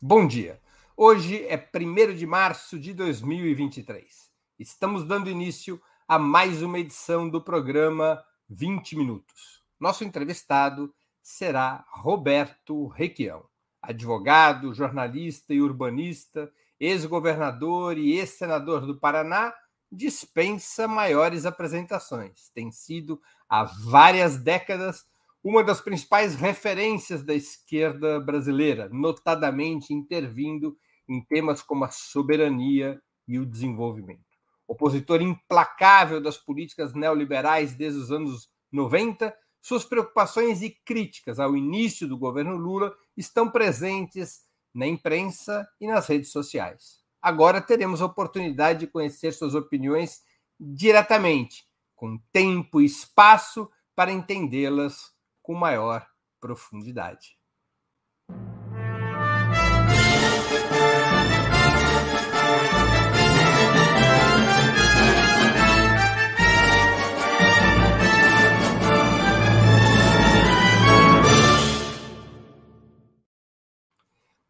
Bom dia. Hoje é 1 de março de 2023. Estamos dando início a mais uma edição do programa 20 Minutos. Nosso entrevistado será Roberto Requião, advogado, jornalista e urbanista, ex-governador e ex-senador do Paraná, dispensa maiores apresentações. Tem sido há várias décadas uma das principais referências da esquerda brasileira, notadamente intervindo em temas como a soberania e o desenvolvimento. Opositor implacável das políticas neoliberais desde os anos 90, suas preocupações e críticas ao início do governo Lula estão presentes na imprensa e nas redes sociais. Agora teremos a oportunidade de conhecer suas opiniões diretamente, com tempo e espaço para entendê-las com maior profundidade.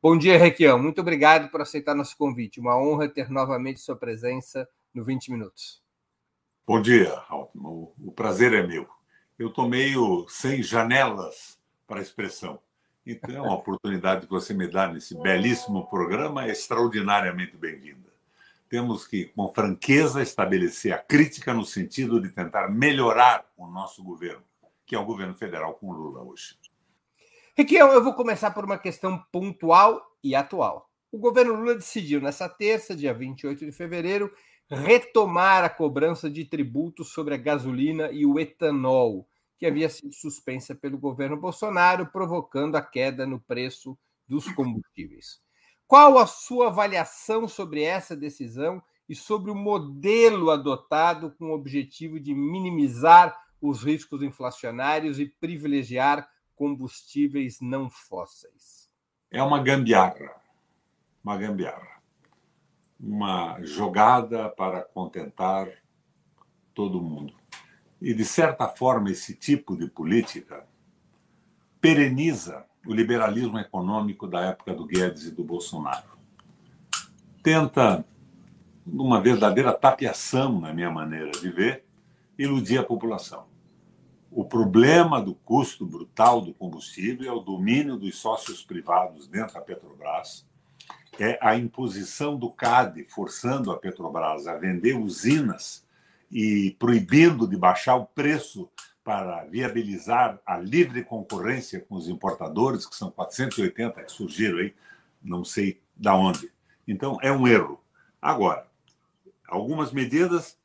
Bom dia, Requião. Muito obrigado por aceitar nosso convite. Uma honra ter novamente sua presença no 20 Minutos. Bom dia, O prazer é meu eu estou meio sem janelas para expressão. Então, a oportunidade que você me dá nesse belíssimo programa é extraordinariamente bem-vinda. Temos que, com franqueza, estabelecer a crítica no sentido de tentar melhorar o nosso governo, que é o governo federal com Lula hoje. Requião, eu vou começar por uma questão pontual e atual. O governo Lula decidiu, nessa terça, dia 28 de fevereiro, retomar a cobrança de tributos sobre a gasolina e o etanol, que havia sido suspensa pelo governo Bolsonaro, provocando a queda no preço dos combustíveis. Qual a sua avaliação sobre essa decisão e sobre o modelo adotado com o objetivo de minimizar os riscos inflacionários e privilegiar combustíveis não fósseis? É uma gambiarra. Uma gambiarra uma jogada para contentar todo mundo. E, de certa forma, esse tipo de política pereniza o liberalismo econômico da época do Guedes e do Bolsonaro. Tenta, numa verdadeira tapiação, na minha maneira de ver, iludir a população. O problema do custo brutal do combustível é o domínio dos sócios privados dentro da Petrobras, é a imposição do CAD, forçando a Petrobras a vender usinas e proibindo de baixar o preço para viabilizar a livre concorrência com os importadores, que são 480 que surgiram aí, não sei da onde. Então, é um erro. Agora, algumas medidas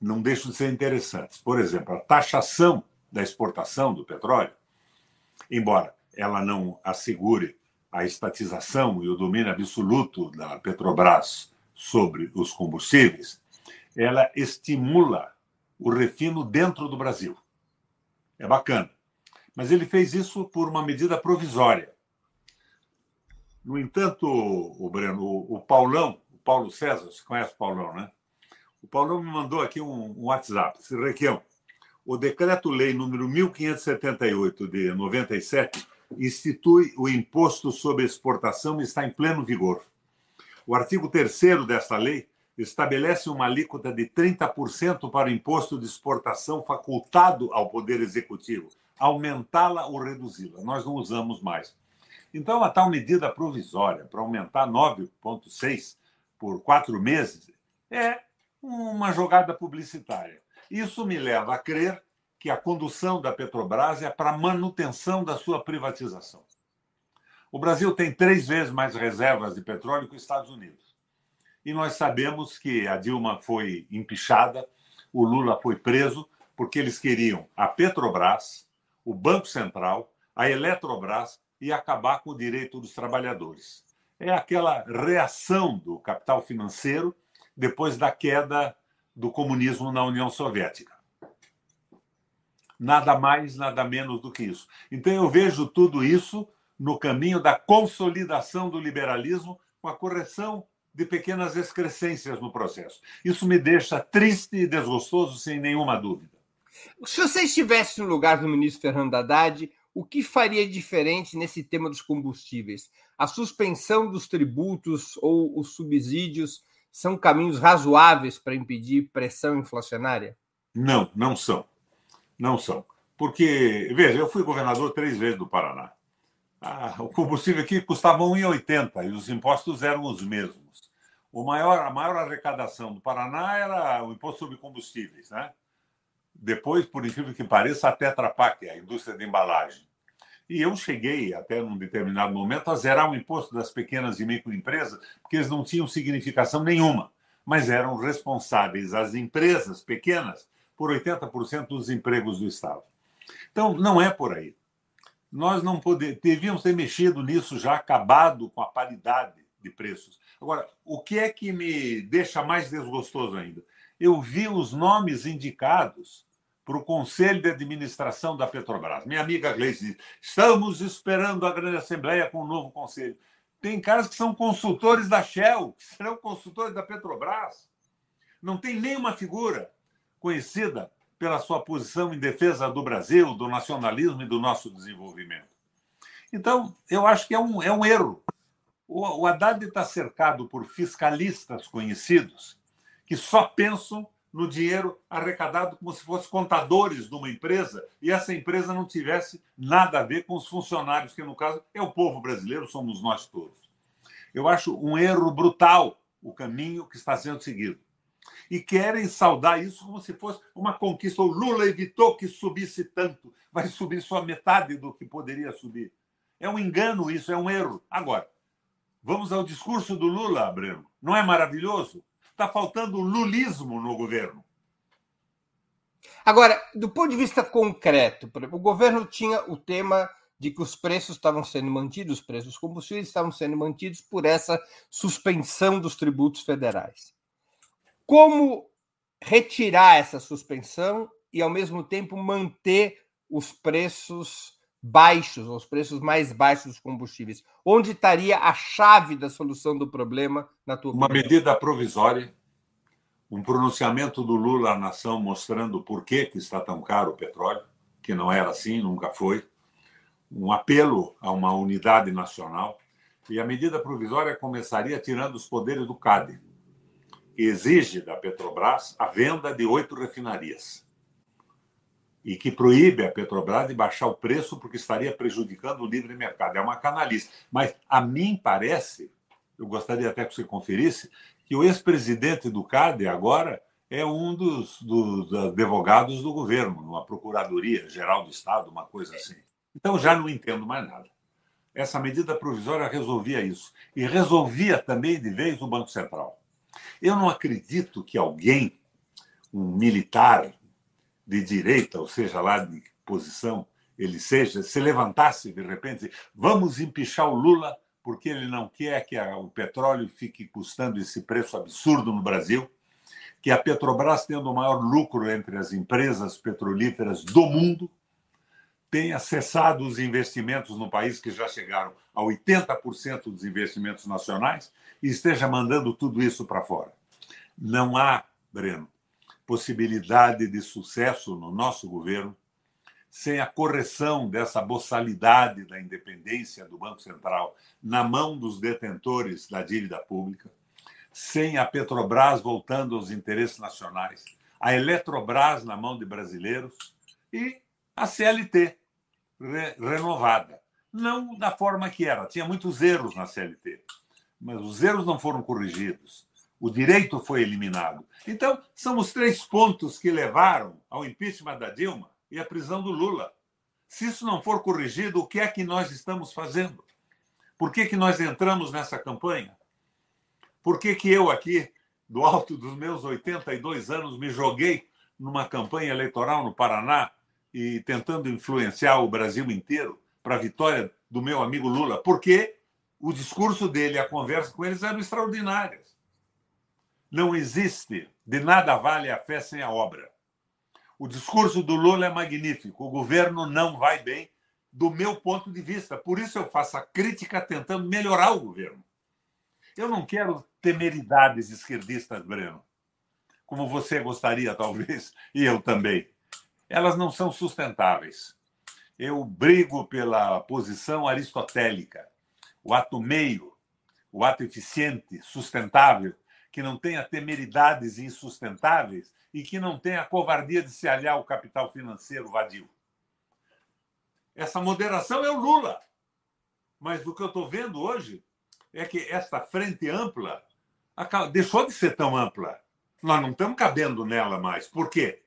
não deixam de ser interessantes. Por exemplo, a taxação da exportação do petróleo, embora ela não assegure a estatização e o domínio absoluto da Petrobras sobre os combustíveis, ela estimula o refino dentro do Brasil. É bacana. Mas ele fez isso por uma medida provisória. No entanto, o Breno, o Paulão, o Paulo César, você conhece o Paulão, né? O Paulão me mandou aqui um, um WhatsApp. Requião, o decreto-lei número 1578 de 97 institui o imposto sobre exportação e está em pleno vigor. O artigo 3 desta lei estabelece uma alíquota de 30% para o imposto de exportação facultado ao Poder Executivo, aumentá-la ou reduzi-la. Nós não usamos mais. Então, a tal medida provisória para aumentar 9,6% por quatro meses é uma jogada publicitária. Isso me leva a crer que a condução da Petrobras é para manutenção da sua privatização. O Brasil tem três vezes mais reservas de petróleo que os Estados Unidos. E nós sabemos que a Dilma foi empichada, o Lula foi preso, porque eles queriam a Petrobras, o Banco Central, a Eletrobras e acabar com o direito dos trabalhadores. É aquela reação do capital financeiro depois da queda do comunismo na União Soviética. Nada mais, nada menos do que isso. Então eu vejo tudo isso no caminho da consolidação do liberalismo com a correção de pequenas excrescências no processo. Isso me deixa triste e desgostoso, sem nenhuma dúvida. Se você estivesse no lugar do ministro Fernando Haddad, o que faria diferente nesse tema dos combustíveis? A suspensão dos tributos ou os subsídios são caminhos razoáveis para impedir pressão inflacionária? Não, não são. Não são. Porque, veja, eu fui governador três vezes do Paraná. Ah, o combustível aqui custava 1,80 e os impostos eram os mesmos. O maior, a maior arrecadação do Paraná era o imposto sobre combustíveis, né? Depois, por incrível que pareça, a Tetra Pak, a indústria de embalagem. E eu cheguei, até num determinado momento, a zerar o imposto das pequenas e microempresas, porque eles não tinham significação nenhuma, mas eram responsáveis, as empresas pequenas, por 80% dos empregos do Estado. Então, não é por aí. Nós não podemos, devíamos ter mexido nisso já, acabado com a paridade de preços. Agora, o que é que me deixa mais desgostoso ainda? Eu vi os nomes indicados para o Conselho de Administração da Petrobras. Minha amiga Gleice diz: estamos esperando a grande Assembleia com o um novo conselho. Tem caras que são consultores da Shell, que serão consultores da Petrobras. Não tem nenhuma figura conhecida pela sua posição em defesa do Brasil, do nacionalismo e do nosso desenvolvimento. Então, eu acho que é um, é um erro. O, o Haddad está cercado por fiscalistas conhecidos que só pensam no dinheiro arrecadado como se fossem contadores de uma empresa e essa empresa não tivesse nada a ver com os funcionários, que no caso é o povo brasileiro, somos nós todos. Eu acho um erro brutal o caminho que está sendo seguido e querem saudar isso como se fosse uma conquista. O Lula evitou que subisse tanto, vai subir só metade do que poderia subir. É um engano isso, é um erro. Agora, vamos ao discurso do Lula, Breno. Não é maravilhoso? Está faltando lulismo no governo. Agora, do ponto de vista concreto, o governo tinha o tema de que os preços estavam sendo mantidos, os preços dos combustíveis estavam sendo mantidos por essa suspensão dos tributos federais. Como retirar essa suspensão e, ao mesmo tempo, manter os preços baixos, os preços mais baixos dos combustíveis? Onde estaria a chave da solução do problema, na tua Uma opinião? medida provisória, um pronunciamento do Lula à nação mostrando por que, que está tão caro o petróleo, que não era assim, nunca foi, um apelo a uma unidade nacional, e a medida provisória começaria tirando os poderes do CAD, exige da Petrobras a venda de oito refinarias e que proíbe a Petrobras de baixar o preço porque estaria prejudicando o livre mercado. É uma canalice. Mas a mim parece, eu gostaria até que você conferisse, que o ex-presidente do CAD agora é um dos, dos, advogados do governo, numa Procuradoria Geral do Estado, uma coisa assim. Então já não entendo mais nada. Essa medida provisória resolvia isso. E resolvia também de vez o Banco Central. Eu não acredito que alguém, um militar de direita, ou seja lá de posição ele seja, se levantasse de repente, vamos empichar o Lula porque ele não quer que o petróleo fique custando esse preço absurdo no Brasil, que a Petrobras, tendo o maior lucro entre as empresas petrolíferas do mundo, tenha cessado os investimentos no país, que já chegaram a 80% dos investimentos nacionais, e esteja mandando tudo isso para fora. Não há, Breno, possibilidade de sucesso no nosso governo sem a correção dessa boçalidade da independência do Banco Central na mão dos detentores da dívida pública, sem a Petrobras voltando aos interesses nacionais, a Eletrobras na mão de brasileiros e a CLT re renovada. Não da forma que era, tinha muitos erros na CLT mas os erros não foram corrigidos. O direito foi eliminado. Então, são os três pontos que levaram ao impeachment da Dilma e à prisão do Lula. Se isso não for corrigido, o que é que nós estamos fazendo? Por que, que nós entramos nessa campanha? Por que, que eu aqui, do alto dos meus 82 anos, me joguei numa campanha eleitoral no Paraná e tentando influenciar o Brasil inteiro para a vitória do meu amigo Lula? Porque o discurso dele, a conversa com eles eram extraordinárias. Não existe, de nada vale a fé sem a obra. O discurso do Lula é magnífico, o governo não vai bem, do meu ponto de vista. Por isso eu faço a crítica tentando melhorar o governo. Eu não quero temeridades esquerdistas, Breno, como você gostaria, talvez, e eu também. Elas não são sustentáveis. eu brigo pela posição aristotélica, o ato meio, o ato eficiente, sustentável, que não tenha temeridades insustentáveis e que não tenha covardia de se aliar ao capital financeiro vadio. Essa moderação é o Lula. Mas o que eu estou vendo hoje é que esta frente ampla deixou de ser tão ampla. Nós não estamos cabendo nela mais. Por quê?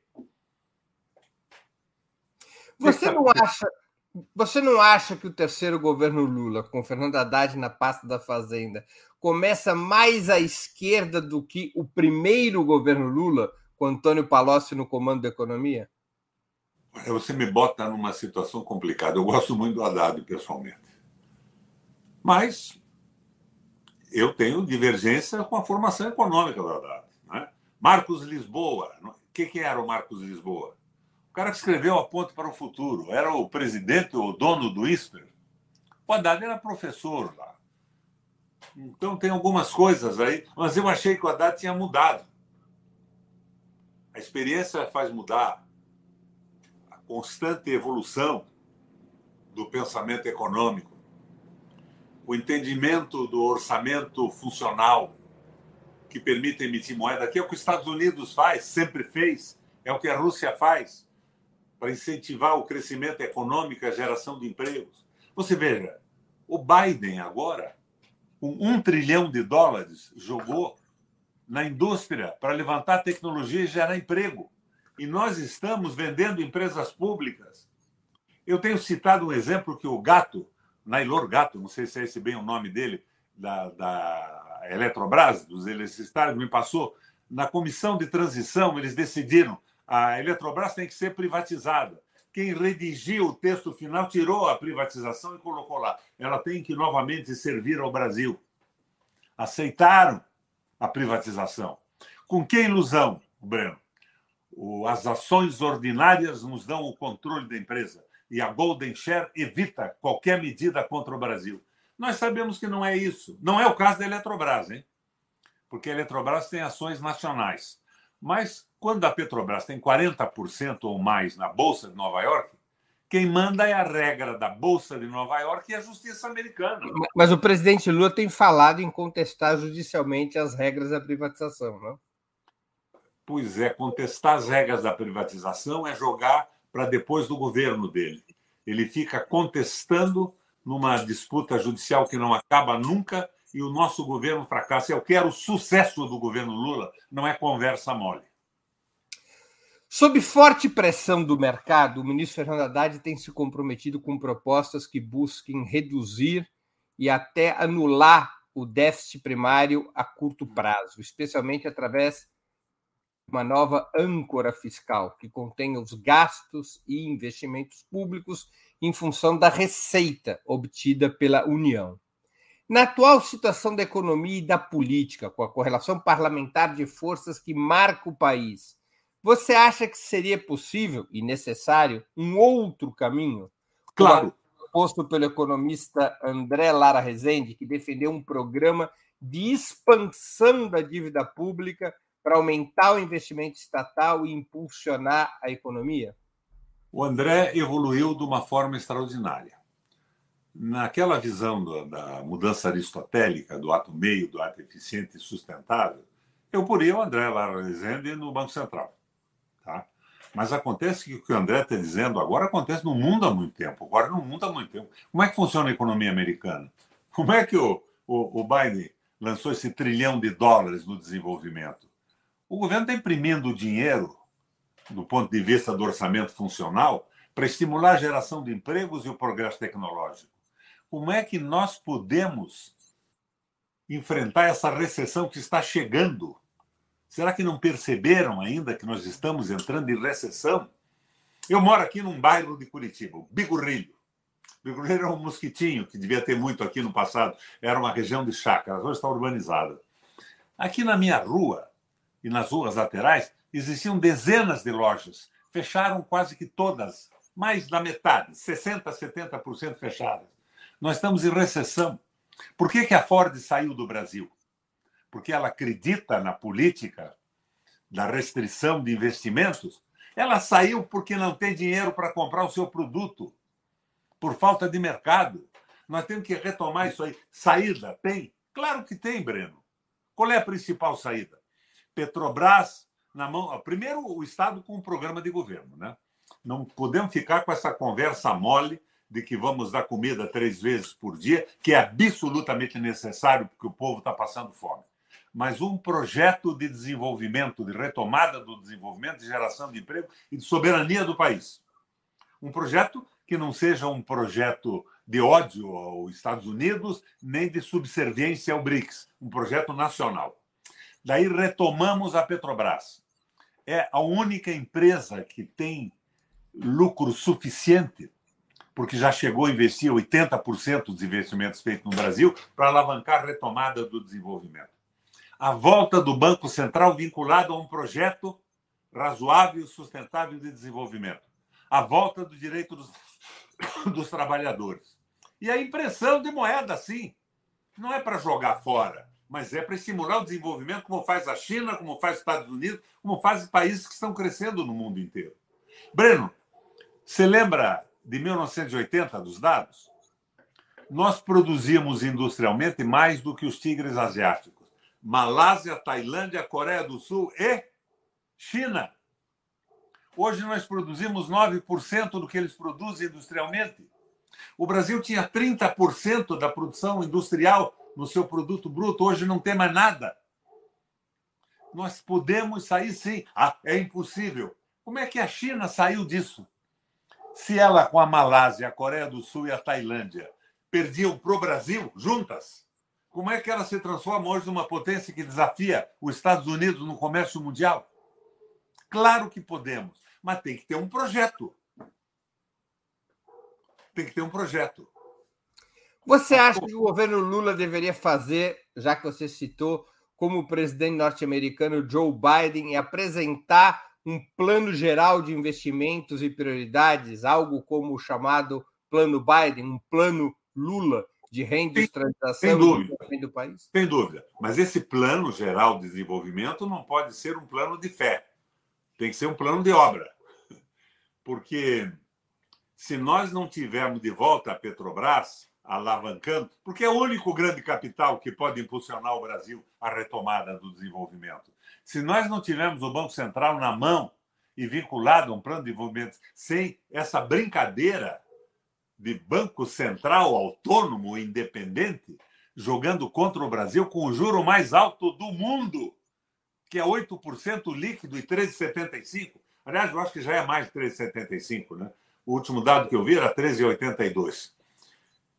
Você não acha, você não acha que o terceiro governo Lula, com Fernando Haddad na pasta da Fazenda, começa mais à esquerda do que o primeiro governo Lula, com Antônio Palocci no comando da economia? Você me bota numa situação complicada. Eu gosto muito do Haddad, pessoalmente. Mas eu tenho divergência com a formação econômica do Haddad. Né? Marcos Lisboa. O que, era o Marcos Lisboa? Cara que escreveu A Ponte para o Futuro. Era o presidente ou dono do ISPER. O Haddad era professor lá. Então tem algumas coisas aí, mas eu achei que o Haddad tinha mudado. A experiência faz mudar. A constante evolução do pensamento econômico o entendimento do orçamento funcional que permite emitir moeda, que é o que os Estados Unidos faz, sempre fez, é o que a Rússia faz para incentivar o crescimento econômico a geração de empregos. Você veja, o Biden agora, com um trilhão de dólares, jogou na indústria para levantar tecnologia e gerar emprego. E nós estamos vendendo empresas públicas. Eu tenho citado um exemplo que o Gato, Nailor Gato, não sei se é esse bem o nome dele, da, da Eletrobras, dos eletricitários, me passou. Na comissão de transição, eles decidiram a Eletrobras tem que ser privatizada. Quem redigiu o texto final tirou a privatização e colocou lá. Ela tem que novamente servir ao Brasil. Aceitaram a privatização. Com que ilusão, Breno? As ações ordinárias nos dão o controle da empresa e a Golden Share evita qualquer medida contra o Brasil. Nós sabemos que não é isso. Não é o caso da Eletrobras, hein? Porque a Eletrobras tem ações nacionais. Mas quando a Petrobras tem 40% ou mais na Bolsa de Nova York, quem manda é a regra da Bolsa de Nova York e a justiça americana. Mas o presidente Lula tem falado em contestar judicialmente as regras da privatização, não? Pois é, contestar as regras da privatização é jogar para depois do governo dele. Ele fica contestando numa disputa judicial que não acaba nunca e o nosso governo fracassa. Eu quero o sucesso do governo Lula, não é conversa mole. Sob forte pressão do mercado, o ministro Fernando Haddad tem se comprometido com propostas que busquem reduzir e até anular o déficit primário a curto prazo, especialmente através uma nova âncora fiscal que contenha os gastos e investimentos públicos em função da receita obtida pela União. Na atual situação da economia e da política, com a correlação parlamentar de forças que marca o país, você acha que seria possível e necessário um outro caminho? Claro. Posto pelo economista André Lara Rezende, que defendeu um programa de expansão da dívida pública para aumentar o investimento estatal e impulsionar a economia? O André evoluiu de uma forma extraordinária. Naquela visão do, da mudança aristotélica, do ato meio, do ato eficiente e sustentável, eu poria o André Lara Rezende no Banco Central. Mas acontece que o que o André está dizendo agora acontece no mundo há muito tempo. Agora no mundo há muito tempo. Como é que funciona a economia americana? Como é que o, o, o Biden lançou esse trilhão de dólares no desenvolvimento? O governo está imprimindo dinheiro, do ponto de vista do orçamento funcional, para estimular a geração de empregos e o progresso tecnológico. Como é que nós podemos enfrentar essa recessão que está chegando? Será que não perceberam ainda que nós estamos entrando em recessão? Eu moro aqui num bairro de Curitiba, Bigorrilho. Bigorrilho era um mosquitinho que devia ter muito aqui no passado. Era uma região de chácaras, hoje está urbanizada. Aqui na minha rua, e nas ruas laterais existiam dezenas de lojas. Fecharam quase que todas, mais da metade, 60%, 70% fechadas. Nós estamos em recessão. Por que, que a Ford saiu do Brasil? Porque ela acredita na política da restrição de investimentos. Ela saiu porque não tem dinheiro para comprar o seu produto. por falta de mercado. Nós temos que retomar isso aí. Saída tem? Claro que tem, Breno. Qual é a principal saída? Petrobras na mão. Primeiro, o Estado com um programa de governo, né? Não podemos ficar com essa conversa mole de que vamos dar comida três vezes por dia, que é absolutamente necessário porque o povo está passando fome. Mas um projeto de desenvolvimento, de retomada do desenvolvimento, de geração de emprego e de soberania do país. Um projeto que não seja um projeto de ódio aos Estados Unidos, nem de subserviência ao BRICS, um projeto nacional. Daí retomamos a Petrobras. É a única empresa que tem lucro suficiente, porque já chegou a investir 80% dos investimentos feitos no Brasil para alavancar a retomada do desenvolvimento. A volta do Banco Central vinculado a um projeto razoável e sustentável de desenvolvimento. A volta do direito dos, dos trabalhadores. E a impressão de moeda, sim. Não é para jogar fora, mas é para estimular o desenvolvimento, como faz a China, como faz os Estados Unidos, como fazem países que estão crescendo no mundo inteiro. Breno, você lembra de 1980 dos dados? Nós produzimos industrialmente mais do que os tigres asiáticos. Malásia, Tailândia, Coreia do Sul e China. Hoje nós produzimos 9% do que eles produzem industrialmente. O Brasil tinha 30% da produção industrial no seu produto bruto, hoje não tem mais nada. Nós podemos sair sim. Ah, é impossível. Como é que a China saiu disso? se ela com a Malásia, a Coreia do Sul e a Tailândia perdiam para o Brasil juntas, como é que ela se transforma hoje numa potência que desafia os Estados Unidos no comércio mundial? Claro que podemos, mas tem que ter um projeto. Tem que ter um projeto. Você acha que o governo Lula deveria fazer, já que você citou, como o presidente norte-americano Joe Biden, e apresentar um plano geral de investimentos e prioridades, algo como o chamado Plano Biden, um plano Lula de reindustrialização do país? Sem dúvida. Mas esse plano geral de desenvolvimento não pode ser um plano de fé. Tem que ser um plano de obra. Porque se nós não tivermos de volta a Petrobras, alavancando, porque é o único grande capital que pode impulsionar o Brasil à retomada do desenvolvimento. Se nós não tivermos o Banco Central na mão e vinculado a um plano de desenvolvimento, sem essa brincadeira de Banco Central autônomo independente, jogando contra o Brasil com o juro mais alto do mundo, que é 8% líquido e 13,75%. Aliás, eu acho que já é mais de 13,75%, né? O último dado que eu vi era 13,82%.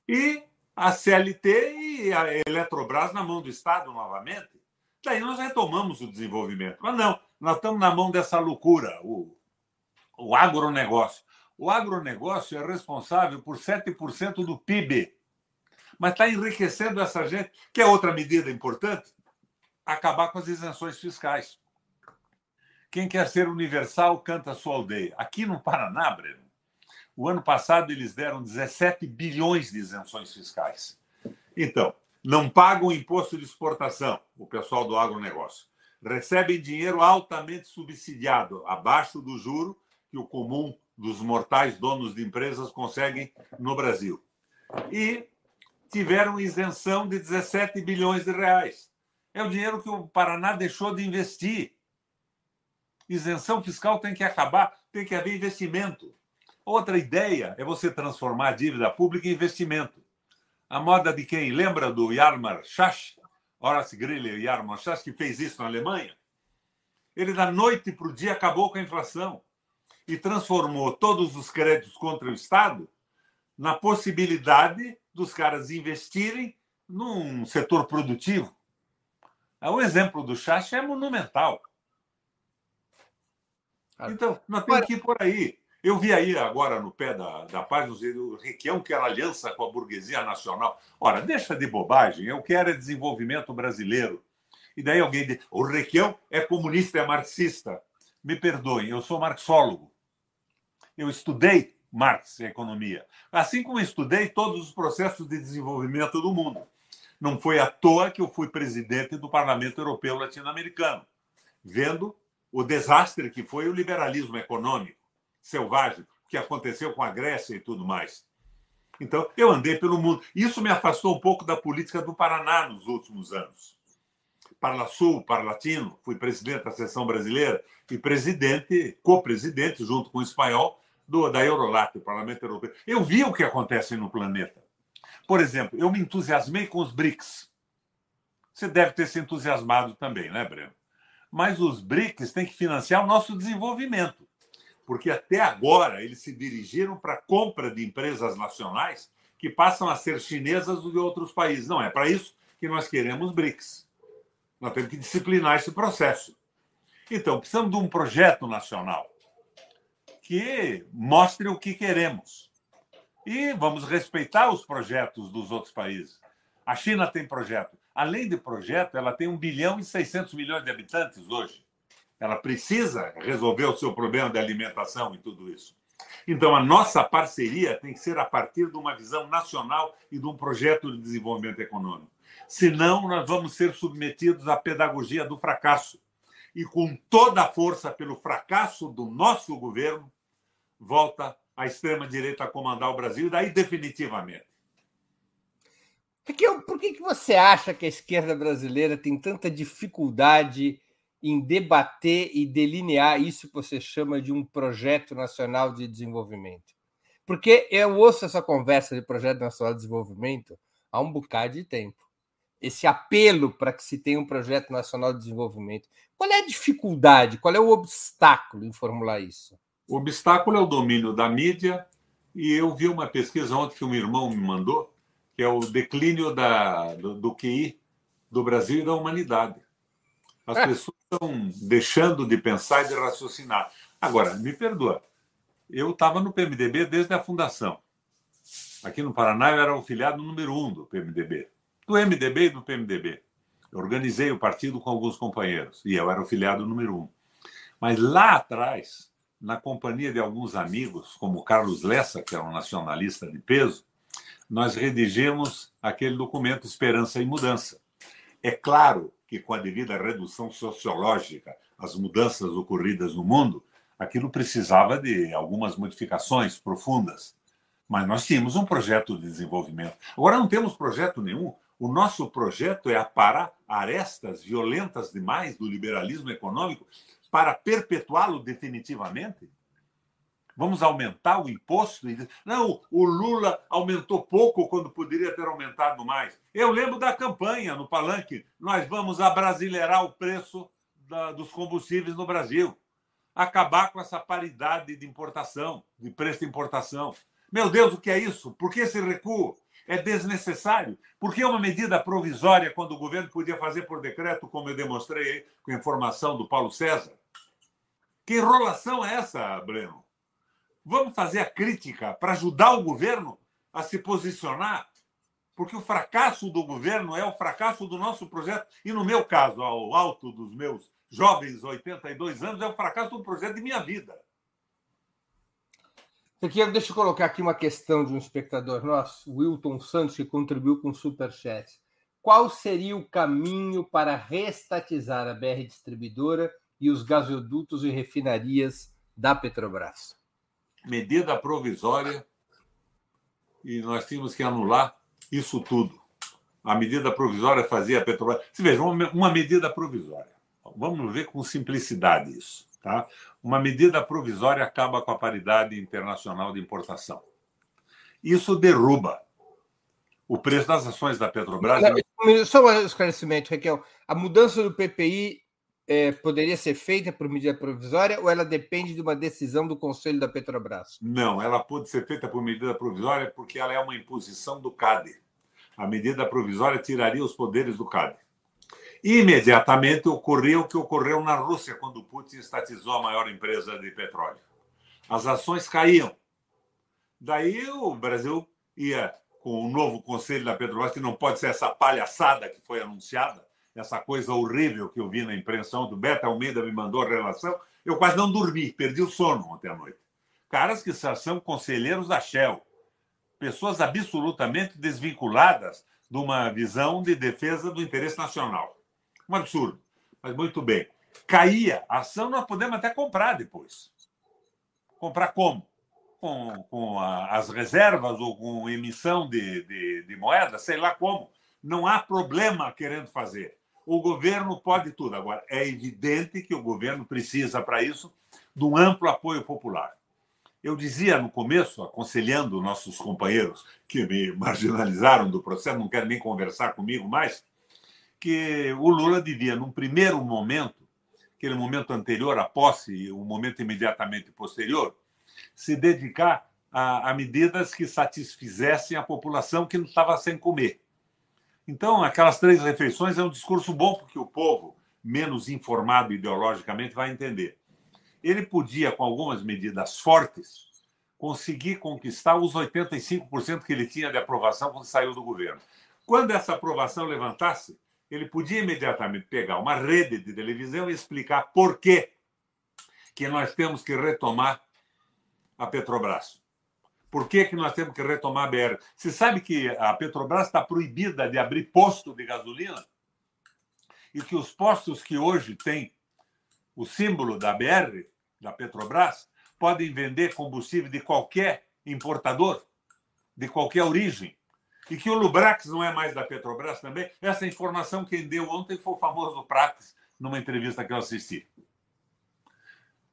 E a CLT e a Eletrobras na mão do Estado novamente. Daí nós retomamos o desenvolvimento. Mas não, nós estamos na mão dessa loucura, o, o agronegócio. O agronegócio é responsável por 7% do PIB. Mas está enriquecendo essa gente. Que é outra medida importante? Acabar com as isenções fiscais. Quem quer ser universal, canta a sua aldeia. Aqui no Paraná, Breno, o ano passado eles deram 17 bilhões de isenções fiscais. Então, não pagam imposto de exportação, o pessoal do agronegócio. Recebem dinheiro altamente subsidiado, abaixo do juro que o comum dos mortais donos de empresas conseguem no Brasil. E tiveram isenção de 17 bilhões de reais. É o dinheiro que o Paraná deixou de investir. Isenção fiscal tem que acabar, tem que haver investimento. Outra ideia é você transformar a dívida pública em investimento. A moda de quem? Lembra do Yarmar Schacht? Horace Greeley e Yarmar Schacht, que fez isso na Alemanha? Ele, da noite para o dia, acabou com a inflação e transformou todos os créditos contra o Estado na possibilidade dos caras investirem num setor produtivo. O exemplo do Schacht é monumental. Então, nós temos que ir por aí. Eu vi aí agora no pé da, da página o Requião quer aliança com a burguesia nacional. Ora, deixa de bobagem, eu quero é desenvolvimento brasileiro. E daí alguém diz, o Requião é comunista, é marxista. Me perdoem, eu sou marxólogo. Eu estudei Marx e economia, assim como estudei todos os processos de desenvolvimento do mundo. Não foi à toa que eu fui presidente do Parlamento Europeu Latino-Americano, vendo o desastre que foi o liberalismo econômico selvagem, que aconteceu com a Grécia e tudo mais. Então, eu andei pelo mundo. Isso me afastou um pouco da política do Paraná nos últimos anos. Parla Sul, Parlatino, fui presidente da seção brasileira e presidente, co-presidente, junto com o espanhol, do, da Eurolat, do Parlamento Europeu. Eu vi o que acontece no planeta. Por exemplo, eu me entusiasmei com os BRICS. Você deve ter se entusiasmado também, né, Breno? Mas os BRICS têm que financiar o nosso desenvolvimento porque até agora eles se dirigiram para a compra de empresas nacionais que passam a ser chinesas de outros países. Não é para isso que nós queremos BRICS. Nós temos que disciplinar esse processo. Então, precisamos de um projeto nacional que mostre o que queremos. E vamos respeitar os projetos dos outros países. A China tem projeto. Além de projeto, ela tem 1 bilhão e 600 milhões de habitantes hoje. Ela precisa resolver o seu problema de alimentação e tudo isso. Então, a nossa parceria tem que ser a partir de uma visão nacional e de um projeto de desenvolvimento econômico. Senão, nós vamos ser submetidos à pedagogia do fracasso. E com toda a força pelo fracasso do nosso governo, volta a extrema-direita a comandar o Brasil, daí definitivamente. Por que, que você acha que a esquerda brasileira tem tanta dificuldade em debater e delinear isso que você chama de um projeto nacional de desenvolvimento. Porque eu ouço essa conversa de projeto nacional de desenvolvimento há um bocado de tempo. Esse apelo para que se tenha um projeto nacional de desenvolvimento. Qual é a dificuldade, qual é o obstáculo em formular isso? O obstáculo é o domínio da mídia, e eu vi uma pesquisa ontem que um irmão me mandou, que é o declínio da, do, do QI do Brasil e da humanidade. As é. pessoas estão deixando de pensar e de raciocinar. Agora, me perdoa, eu estava no PMDB desde a fundação. Aqui no Paraná eu era o filiado número um do PMDB. Do MDB e do PMDB. Eu organizei o partido com alguns companheiros e eu era o filiado número um. Mas lá atrás, na companhia de alguns amigos, como Carlos Lessa, que era um nacionalista de peso, nós redigimos aquele documento Esperança e Mudança. É claro que, com a devida redução sociológica, as mudanças ocorridas no mundo, aquilo precisava de algumas modificações profundas. Mas nós tínhamos um projeto de desenvolvimento. Agora não temos projeto nenhum. O nosso projeto é aparar arestas violentas demais do liberalismo econômico para perpetuá-lo definitivamente. Vamos aumentar o imposto? Não, o Lula aumentou pouco quando poderia ter aumentado mais. Eu lembro da campanha no Palanque: nós vamos abrasileirar o preço da, dos combustíveis no Brasil, acabar com essa paridade de importação, de preço de importação. Meu Deus, o que é isso? Por que esse recuo? É desnecessário. Por que uma medida provisória quando o governo podia fazer por decreto, como eu demonstrei com a informação do Paulo César? Que enrolação é essa, Breno? Vamos fazer a crítica para ajudar o governo a se posicionar, porque o fracasso do governo é o fracasso do nosso projeto. E no meu caso, ao alto dos meus jovens 82 anos, é o fracasso do projeto de minha vida. Aqui, deixa eu colocar aqui uma questão de um espectador nosso, Wilton Santos, que contribuiu com o Superchat. Qual seria o caminho para restatizar a BR distribuidora e os gasodutos e refinarias da Petrobras? medida provisória e nós tínhamos que anular isso tudo. A medida provisória fazia a Petrobras. Se veja, uma medida provisória. Vamos ver com simplicidade isso. Tá? Uma medida provisória acaba com a paridade internacional de importação. Isso derruba o preço das ações da Petrobras. Só um esclarecimento, Raquel. A mudança do PPI é, poderia ser feita por medida provisória ou ela depende de uma decisão do Conselho da Petrobras? Não, ela pode ser feita por medida provisória porque ela é uma imposição do CAD. A medida provisória tiraria os poderes do CAD. Imediatamente ocorreu o que ocorreu na Rússia quando Putin estatizou a maior empresa de petróleo. As ações caíam. Daí o Brasil ia com o novo conselho da Petrobras, que não pode ser essa palhaçada que foi anunciada, essa coisa horrível que eu vi na imprensa do Beto Almeida me mandou a relação, eu quase não dormi, perdi o sono ontem à noite. Caras que são conselheiros da Shell, pessoas absolutamente desvinculadas de uma visão de defesa do interesse nacional. Um absurdo. Mas muito bem. Caía a ação, nós podemos até comprar depois. Comprar como? com, com a, as reservas ou com emissão de, de, de moeda, sei lá como. Não há problema querendo fazer. O governo pode tudo. Agora, é evidente que o governo precisa, para isso, de um amplo apoio popular. Eu dizia no começo, aconselhando nossos companheiros que me marginalizaram do processo, não querem nem conversar comigo mais, que o Lula devia, num primeiro momento, aquele momento anterior à posse e o momento imediatamente posterior, se dedicar a, a medidas que satisfizessem a população que não estava sem comer. Então, aquelas três refeições é um discurso bom, porque o povo, menos informado ideologicamente, vai entender. Ele podia, com algumas medidas fortes, conseguir conquistar os 85% que ele tinha de aprovação quando saiu do governo. Quando essa aprovação levantasse, ele podia imediatamente pegar uma rede de televisão e explicar por que, que nós temos que retomar a Petrobras. Por que, que nós temos que retomar a BR? Você sabe que a Petrobras está proibida de abrir posto de gasolina? E que os postos que hoje têm o símbolo da BR, da Petrobras, podem vender combustível de qualquer importador, de qualquer origem. E que o Lubrax não é mais da Petrobras também. Essa informação quem deu ontem foi o famoso Prates, numa entrevista que eu assisti.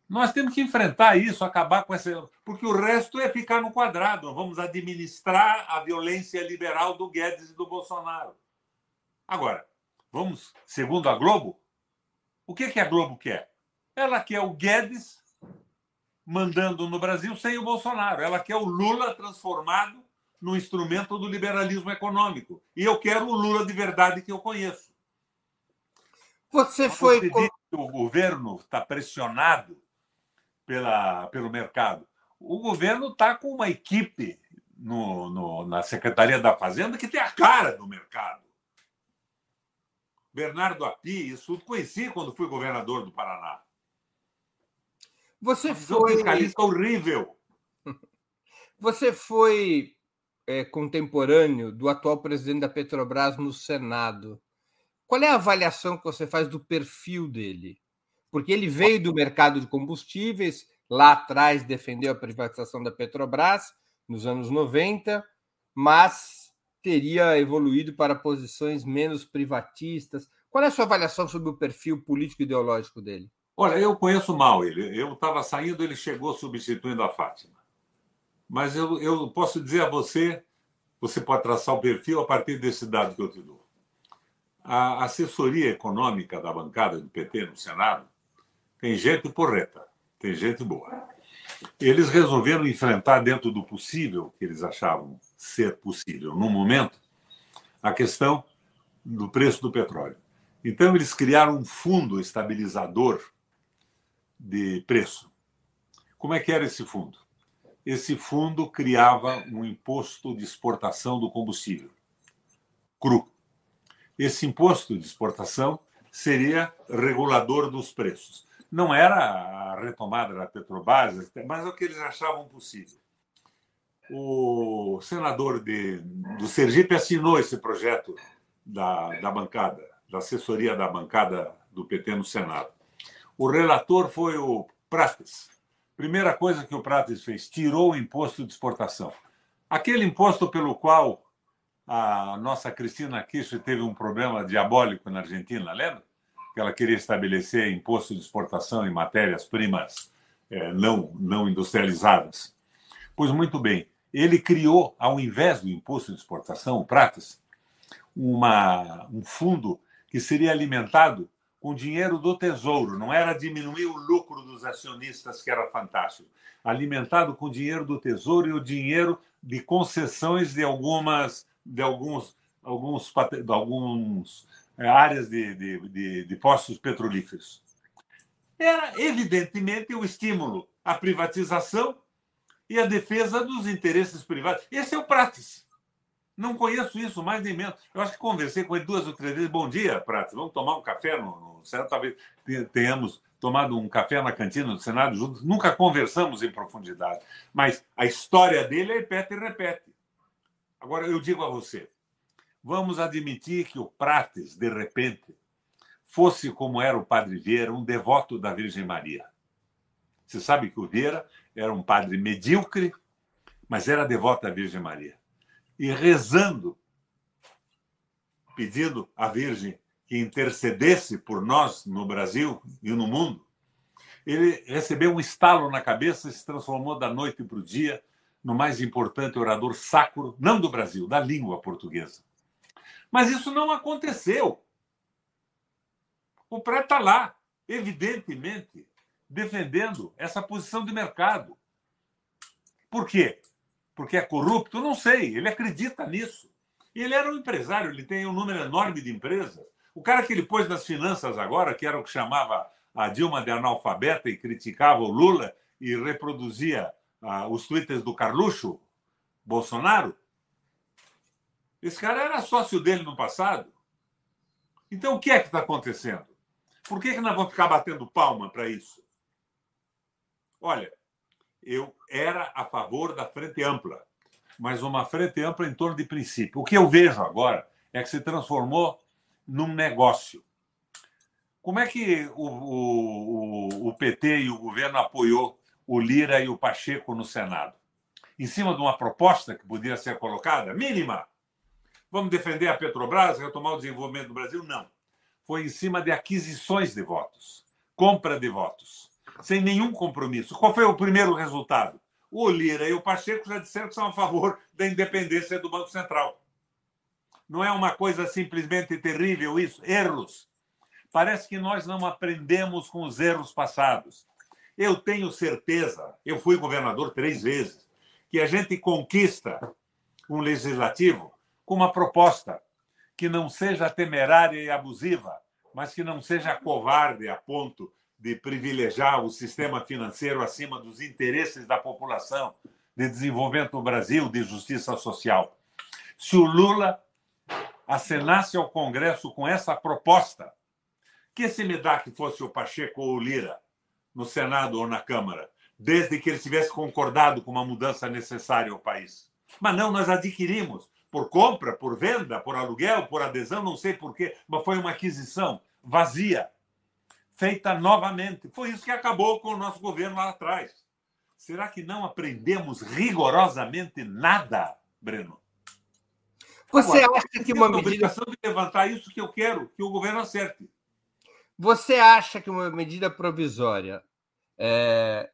Nós temos que enfrentar isso, acabar com essa. Porque o resto é ficar no quadrado. Vamos administrar a violência liberal do Guedes e do Bolsonaro. Agora, vamos, segundo a Globo, o que, que a Globo quer? Ela quer o Guedes mandando no Brasil sem o Bolsonaro. Ela quer o Lula transformado no instrumento do liberalismo econômico. E eu quero o Lula de verdade que eu conheço. Você foi. Você o governo está pressionado pela, pelo mercado. O governo está com uma equipe no, no, na Secretaria da Fazenda que tem a cara do mercado. Bernardo Api, isso tudo conheci quando fui governador do Paraná. Você foi. Um fiscalista horrível. Você foi é, contemporâneo do atual presidente da Petrobras no Senado. Qual é a avaliação que você faz do perfil dele? Porque ele veio do mercado de combustíveis, lá atrás defendeu a privatização da Petrobras, nos anos 90, mas teria evoluído para posições menos privatistas. Qual é a sua avaliação sobre o perfil político-ideológico dele? Olha, eu conheço mal ele. Eu estava saindo, ele chegou substituindo a Fátima. Mas eu, eu posso dizer a você, você pode traçar o perfil a partir desse dado que eu te dou. A assessoria econômica da bancada do PT no Senado tem gente porreta, tem gente boa. Eles resolveram enfrentar, dentro do possível, que eles achavam ser possível, no momento, a questão do preço do petróleo. Então, eles criaram um fundo estabilizador de preço. Como é que era esse fundo? Esse fundo criava um imposto de exportação do combustível cru. Esse imposto de exportação seria regulador dos preços não era a retomada da Petrobras, mas é o que eles achavam possível. O senador de, do Sergipe assinou esse projeto da, da bancada, da assessoria da bancada do PT no Senado. O relator foi o Prates. Primeira coisa que o Prates fez, tirou o imposto de exportação. Aquele imposto pelo qual a nossa Cristina Kirchner teve um problema diabólico na Argentina, lembra? Ela queria estabelecer imposto de exportação em matérias-primas é, não, não industrializadas. Pois muito bem, ele criou, ao invés do imposto de exportação, o Prates, uma, um fundo que seria alimentado com dinheiro do Tesouro, não era diminuir o lucro dos acionistas, que era fantástico, alimentado com dinheiro do Tesouro e o dinheiro de concessões de algumas de alguns alguns, de alguns áreas de, de, de, de postos petrolíferos. Era, evidentemente, o estímulo à privatização e à defesa dos interesses privados. Esse é o Prates. Não conheço isso mais nem menos. Eu acho que conversei com ele duas ou três vezes. Bom dia, Prates. Vamos tomar um café no, no Senado. Talvez tenhamos tomado um café na cantina do Senado juntos. Nunca conversamos em profundidade. Mas a história dele é repete e repete. Agora, eu digo a você: Vamos admitir que o Prates, de repente, fosse como era o Padre Vieira, um devoto da Virgem Maria. Você sabe que o Vieira era um padre medíocre, mas era devoto à Virgem Maria. E rezando, pedindo à Virgem que intercedesse por nós no Brasil e no mundo, ele recebeu um estalo na cabeça e se transformou da noite para o dia no mais importante orador sacro, não do Brasil, da língua portuguesa. Mas isso não aconteceu. O pré está lá, evidentemente, defendendo essa posição de mercado. Por quê? Porque é corrupto? Não sei. Ele acredita nisso. Ele era um empresário, ele tem um número enorme de empresas. O cara que ele pôs nas finanças agora, que era o que chamava a Dilma de analfabeta e criticava o Lula e reproduzia ah, os twitters do Carluxo, Bolsonaro, esse cara era sócio dele no passado. Então, o que é que está acontecendo? Por que, que nós vamos ficar batendo palma para isso? Olha, eu era a favor da frente ampla, mas uma frente ampla em torno de princípio. O que eu vejo agora é que se transformou num negócio. Como é que o, o, o PT e o governo apoiou o Lira e o Pacheco no Senado? Em cima de uma proposta que podia ser colocada, mínima. Vamos defender a Petrobras, retomar o desenvolvimento do Brasil? Não. Foi em cima de aquisições de votos, compra de votos sem nenhum compromisso. Qual foi o primeiro resultado? O Lira e o Pacheco já disseram que são a favor da independência do Banco Central. Não é uma coisa simplesmente terrível isso? Erros. Parece que nós não aprendemos com os erros passados. Eu tenho certeza, eu fui governador três vezes, que a gente conquista um legislativo com uma proposta que não seja temerária e abusiva, mas que não seja covarde a ponto de privilegiar o sistema financeiro acima dos interesses da população, de desenvolvimento do Brasil, de justiça social. Se o Lula acenasse ao Congresso com essa proposta, que se me dá que fosse o Pacheco ou o Lira, no Senado ou na Câmara, desde que ele tivesse concordado com uma mudança necessária ao país. Mas não, nós adquirimos por compra, por venda, por aluguel, por adesão, não sei porquê, mas foi uma aquisição vazia feita novamente. Foi isso que acabou com o nosso governo lá atrás. Será que não aprendemos rigorosamente nada, Breno? Você Agora, acha que uma medida. obrigação de levantar isso que eu quero, que o governo acerte. Você acha que uma medida provisória é,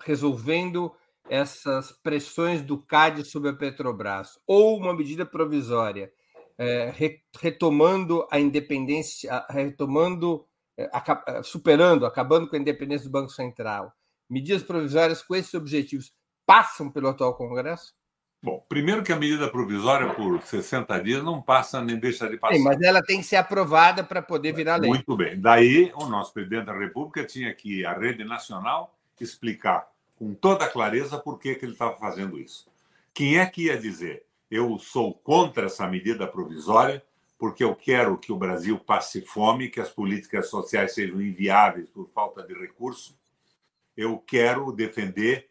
resolvendo essas pressões do CAD sobre a Petrobras ou uma medida provisória é, retomando a independência, retomando é, é, superando, acabando com a independência do Banco Central, medidas provisórias com esses objetivos passam pelo atual Congresso? Bom, primeiro que a medida provisória por 60 dias não passa nem deixa de passar. Sim, mas ela tem que ser aprovada para poder virar lei. Muito bem. Daí o nosso presidente da República tinha que a rede nacional explicar com toda clareza por que, que ele estava fazendo isso. Quem é que ia dizer eu sou contra essa medida provisória porque eu quero que o Brasil passe fome, que as políticas sociais sejam inviáveis por falta de recurso. Eu quero defender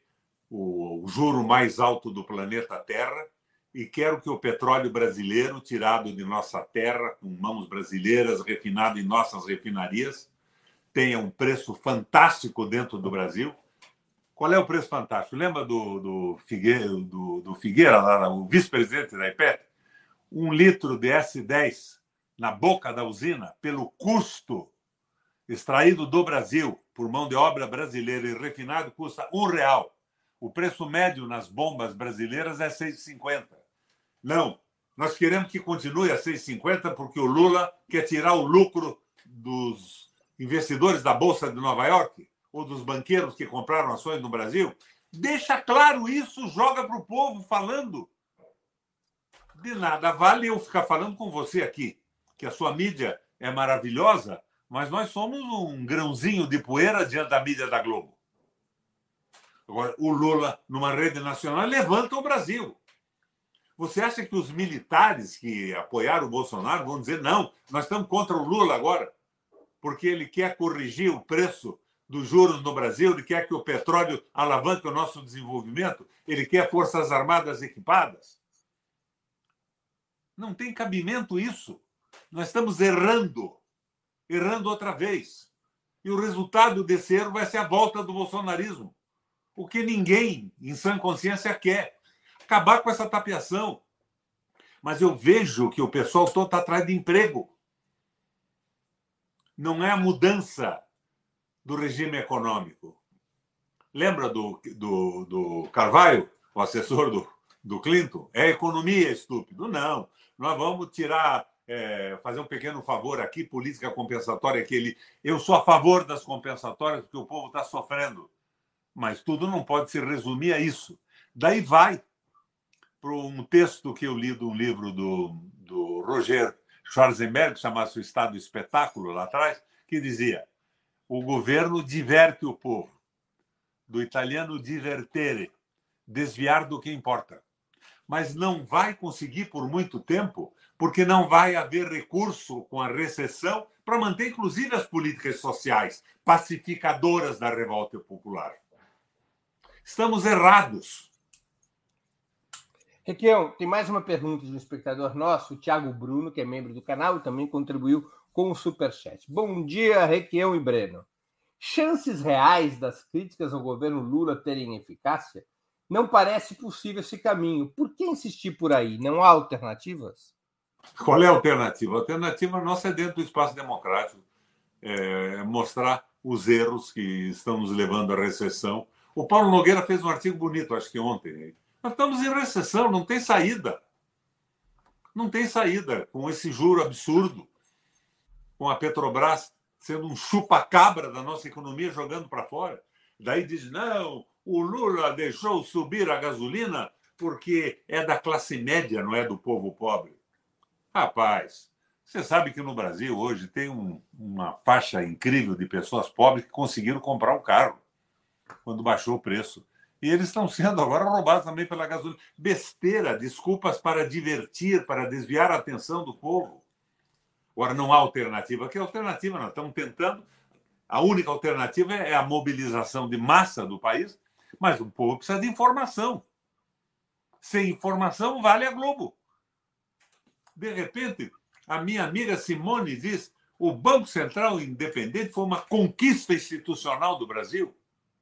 o, juro mais alto do planeta Terra e quero que o petróleo brasileiro, tirado de nossa terra, com mãos brasileiras, refinado em nossas refinarias, tenha um preço fantástico dentro do Brasil. Qual é o preço fantástico? Lembra do, do, Figueira, do, do Figueira, lá, o vice-presidente da IPET? um litro de S10 na boca da usina, pelo custo extraído do Brasil por mão de obra brasileira e refinado, custa um real. O preço médio nas bombas brasileiras é 6,50. Não, nós queremos que continue a 6,50 porque o Lula quer tirar o lucro dos investidores da Bolsa de Nova York ou dos banqueiros que compraram ações no Brasil. Deixa claro isso, joga para o povo falando. De nada vale eu ficar falando com você aqui, que a sua mídia é maravilhosa, mas nós somos um grãozinho de poeira diante da mídia da Globo. Agora, o Lula, numa rede nacional, levanta o Brasil. Você acha que os militares que apoiaram o Bolsonaro vão dizer não, nós estamos contra o Lula agora, porque ele quer corrigir o preço dos juros no Brasil, ele quer que o petróleo alavanque o nosso desenvolvimento, ele quer forças armadas equipadas? Não tem cabimento isso. Nós estamos errando, errando outra vez. E o resultado desse erro vai ser a volta do bolsonarismo. O que ninguém, em sã consciência, quer. Acabar com essa tapiação. Mas eu vejo que o pessoal todo está atrás de emprego. Não é a mudança do regime econômico. Lembra do, do, do Carvalho, o assessor do, do Clinton? É economia, estúpido. Não. Nós vamos tirar é, fazer um pequeno favor aqui, política compensatória, que ele. Eu sou a favor das compensatórias, porque o povo está sofrendo. Mas tudo não pode se resumir a isso. Daí vai para um texto que eu li de um livro do, do Roger Schwarzenberg, chamado O Estado Espetáculo, lá atrás, que dizia: o governo diverte o povo. Do italiano divertere, desviar do que importa. Mas não vai conseguir por muito tempo porque não vai haver recurso com a recessão para manter, inclusive, as políticas sociais pacificadoras da revolta popular. Estamos errados. Requião, tem mais uma pergunta de um espectador nosso, o Thiago Bruno, que é membro do canal e também contribuiu com o Superchat. Bom dia, Requião e Breno. Chances reais das críticas ao governo Lula terem eficácia? Não parece possível esse caminho. Por que insistir por aí? Não há alternativas? Qual é a alternativa? A alternativa nossa é dentro do espaço democrático é mostrar os erros que estão nos levando à recessão. O Paulo Nogueira fez um artigo bonito, acho que ontem. Nós estamos em recessão, não tem saída. Não tem saída com esse juro absurdo, com a Petrobras sendo um chupa-cabra da nossa economia jogando para fora. Daí diz: não, o Lula deixou subir a gasolina porque é da classe média, não é do povo pobre. Rapaz, você sabe que no Brasil hoje tem um, uma faixa incrível de pessoas pobres que conseguiram comprar um carro quando baixou o preço. E eles estão sendo agora roubados também pela gasolina. Besteira, desculpas para divertir, para desviar a atenção do povo. Agora, não há alternativa. Que alternativa? Nós estamos tentando. A única alternativa é a mobilização de massa do país, mas o povo precisa de informação. Sem informação, vale a Globo. De repente, a minha amiga Simone diz: o Banco Central Independente foi uma conquista institucional do Brasil.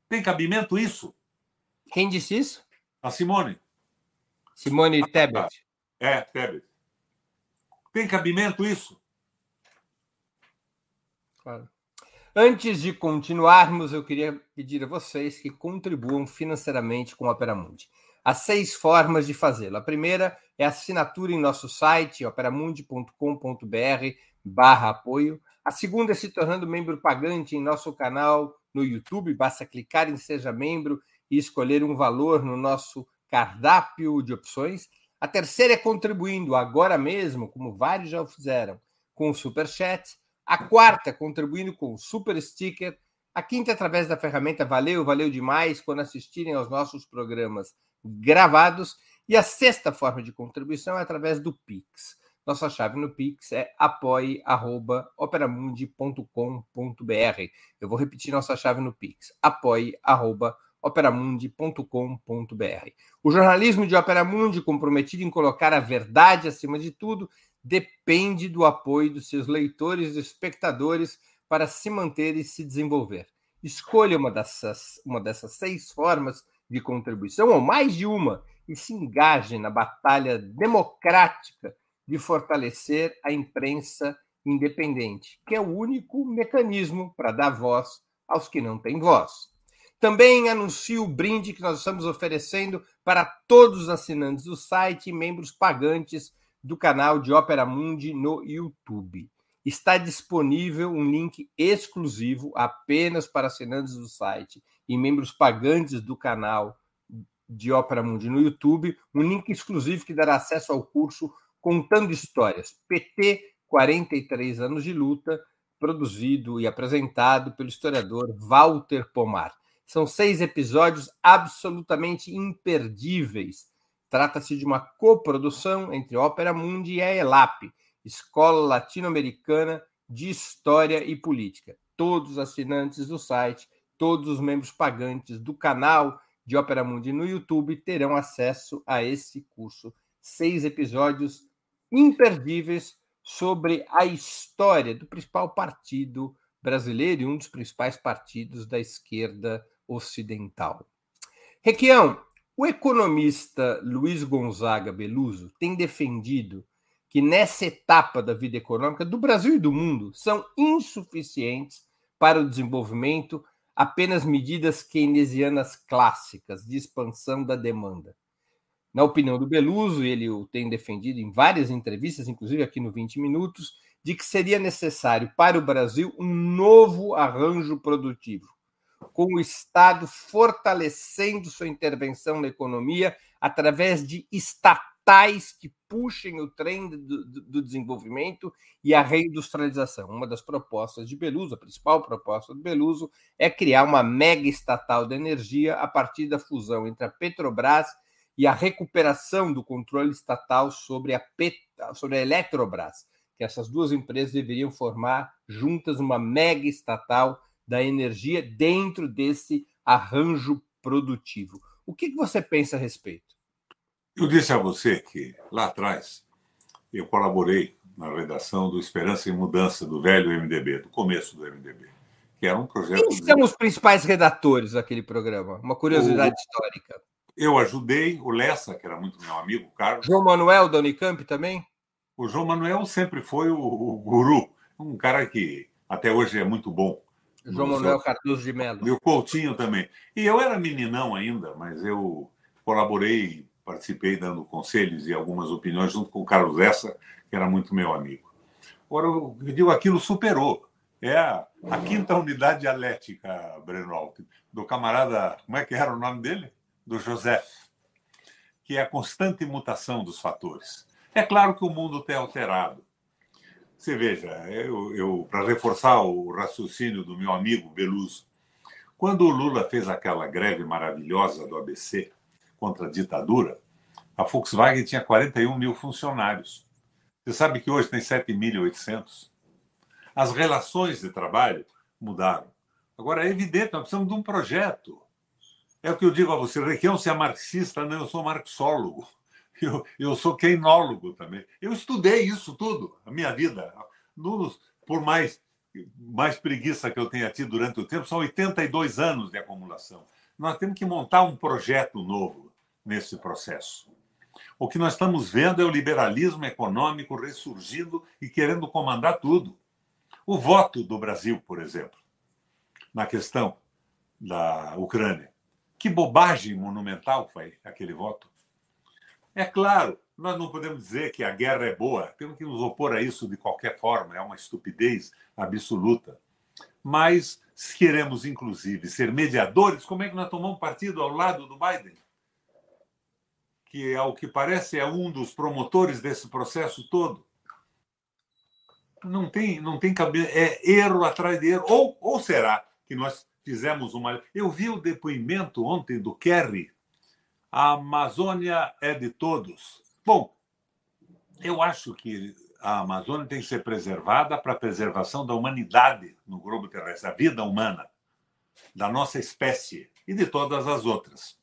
Tem cabimento isso? Quem disse isso? A Simone. Simone Tebet. É, Tebet. Tem cabimento isso? Claro. Antes de continuarmos, eu queria pedir a vocês que contribuam financeiramente com o Opera Mundi. Há seis formas de fazê-lo. A primeira é assinatura em nosso site, operamundi.com.br barra apoio. A segunda é se tornando membro pagante em nosso canal no YouTube. Basta clicar em Seja Membro e escolher um valor no nosso cardápio de opções. A terceira é contribuindo agora mesmo, como vários já fizeram, com o Super Chat. A quarta, contribuindo com o Super Sticker. A quinta, através da ferramenta Valeu, valeu demais quando assistirem aos nossos programas gravados. E a sexta forma de contribuição é através do Pix. Nossa chave no Pix é apoie.operamundi.com.br. Eu vou repetir nossa chave no Pix: apoie.operamundi.com.br. O jornalismo de Operamundi, comprometido em colocar a verdade acima de tudo, depende do apoio dos seus leitores e espectadores para se manter e se desenvolver. Escolha uma dessas, uma dessas seis formas de contribuição, ou mais de uma, e se engaje na batalha democrática de fortalecer a imprensa independente, que é o único mecanismo para dar voz aos que não têm voz. Também anuncio o brinde que nós estamos oferecendo para todos os assinantes do site e membros pagantes do canal de Opera Mundi no YouTube. Está disponível um link exclusivo apenas para assinantes do site e membros pagantes do canal de Ópera Mundi no YouTube, um link exclusivo que dará acesso ao curso Contando Histórias, PT 43 anos de luta, produzido e apresentado pelo historiador Walter Pomar. São seis episódios absolutamente imperdíveis. Trata-se de uma coprodução entre Ópera Mundi e a ELAP, Escola Latino-Americana de História e Política. Todos os assinantes do site todos os membros pagantes do canal de Opera Mundi no YouTube terão acesso a esse curso. Seis episódios imperdíveis sobre a história do principal partido brasileiro e um dos principais partidos da esquerda ocidental. Requião, o economista Luiz Gonzaga Beluso tem defendido que nessa etapa da vida econômica do Brasil e do mundo são insuficientes para o desenvolvimento apenas medidas keynesianas clássicas de expansão da demanda. Na opinião do Beluso, ele o tem defendido em várias entrevistas, inclusive aqui no 20 Minutos, de que seria necessário para o Brasil um novo arranjo produtivo, com o Estado fortalecendo sua intervenção na economia através de estatais que puxem o trem do, do, desenvolvimento e a reindustrialização. Uma das propostas de Beluso, a principal proposta do Beluso, é criar uma mega estatal de energia a partir da fusão entre a Petrobras e a recuperação do controle estatal sobre a, Pet... sobre a Eletrobras que essas duas empresas deveriam formar juntas uma mega estatal da energia dentro desse arranjo produtivo. O que você pensa a respeito? Eu disse a você que lá atrás eu colaborei na redação do Esperança e Mudança do velho MDB, do começo do MDB, que era um projeto. Quem são os principais redatores daquele programa? Uma curiosidade o... histórica. Eu ajudei o Lessa, que era muito meu amigo, Carlos. João Manuel da Unicamp também? O João Manuel sempre foi o, o guru, um cara que até hoje é muito bom. João Manuel Cardoso de Mello. E o Coutinho também. E eu era meninão ainda, mas eu colaborei, participei dando conselhos e algumas opiniões junto com o Carlos Essa, que era muito meu amigo. Agora, eu digo, aquilo superou. É a, a quinta unidade dialética, Breno do camarada, como é que era o nome dele? Do José, que é a constante mutação dos fatores. É claro que o mundo tem alterado. Você veja, eu, eu para reforçar o raciocínio do meu amigo Beluso, quando o Lula fez aquela greve maravilhosa do ABC contra a ditadura, a Volkswagen tinha 41 mil funcionários. Você sabe que hoje tem 7.800? As relações de trabalho mudaram. Agora, é evidente, nós precisamos de um projeto. É o que eu digo a você, Requião, se é marxista, não, eu sou marxólogo. Eu, eu sou queinólogo também. Eu estudei isso tudo, a minha vida. por mais, mais preguiça que eu tenha tido durante o tempo, são 82 anos de acumulação. Nós temos que montar um projeto novo nesse processo. O que nós estamos vendo é o liberalismo econômico ressurgindo e querendo comandar tudo. O voto do Brasil, por exemplo, na questão da Ucrânia. Que bobagem monumental foi aquele voto. É claro, nós não podemos dizer que a guerra é boa, temos que nos opor a isso de qualquer forma, é uma estupidez absoluta. Mas se queremos, inclusive, ser mediadores, como é que nós tomamos partido ao lado do Biden? Que, ao que parece, é um dos promotores desse processo todo. Não tem, não tem cabelo, é erro atrás de erro. Ou, ou será que nós fizemos uma. Eu vi o depoimento ontem do Kerry, a Amazônia é de todos. Bom, eu acho que a Amazônia tem que ser preservada para a preservação da humanidade no globo terrestre, da vida humana, da nossa espécie e de todas as outras.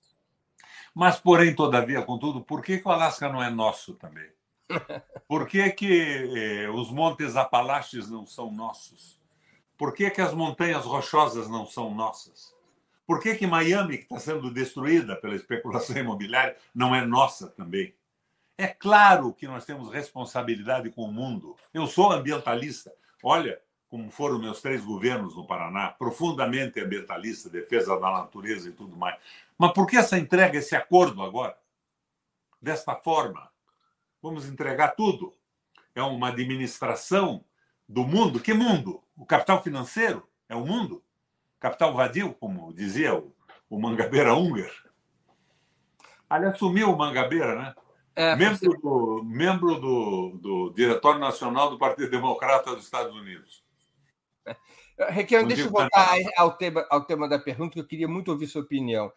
Mas, porém, todavia, contudo, por que, que o Alasca não é nosso também? Por que, que eh, os montes Apalaches não são nossos? Por que, que as montanhas rochosas não são nossas? Por que, que Miami, que está sendo destruída pela especulação imobiliária, não é nossa também? É claro que nós temos responsabilidade com o mundo. Eu sou ambientalista. Olha como foram meus três governos no Paraná, profundamente ambientalista, defesa da natureza e tudo mais. Mas por que essa entrega, esse acordo agora? Desta forma. Vamos entregar tudo. É uma administração do mundo. Que mundo? O capital financeiro é o mundo? Capital vadio, como dizia o, o Mangabeira Unger. Aliás, sumiu o Mangabeira, né? É, membro do, membro do, do Diretório Nacional do Partido Democrata dos Estados Unidos. Requião, deixa eu voltar ao tema, ao tema da pergunta, que eu queria muito ouvir sua opinião.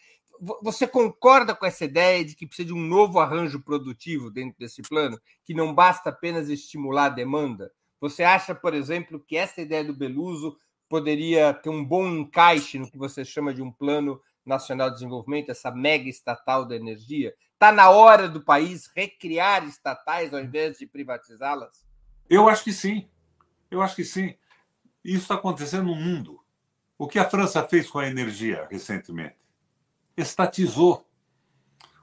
Você concorda com essa ideia de que precisa de um novo arranjo produtivo dentro desse plano, que não basta apenas estimular a demanda? Você acha, por exemplo, que essa ideia do Beluso poderia ter um bom encaixe no que você chama de um plano nacional de desenvolvimento, essa mega estatal da energia? Está na hora do país recriar estatais ao invés de privatizá-las? Eu acho que sim. Eu acho que sim. Isso está acontecendo no mundo. O que a França fez com a energia recentemente? Estatizou.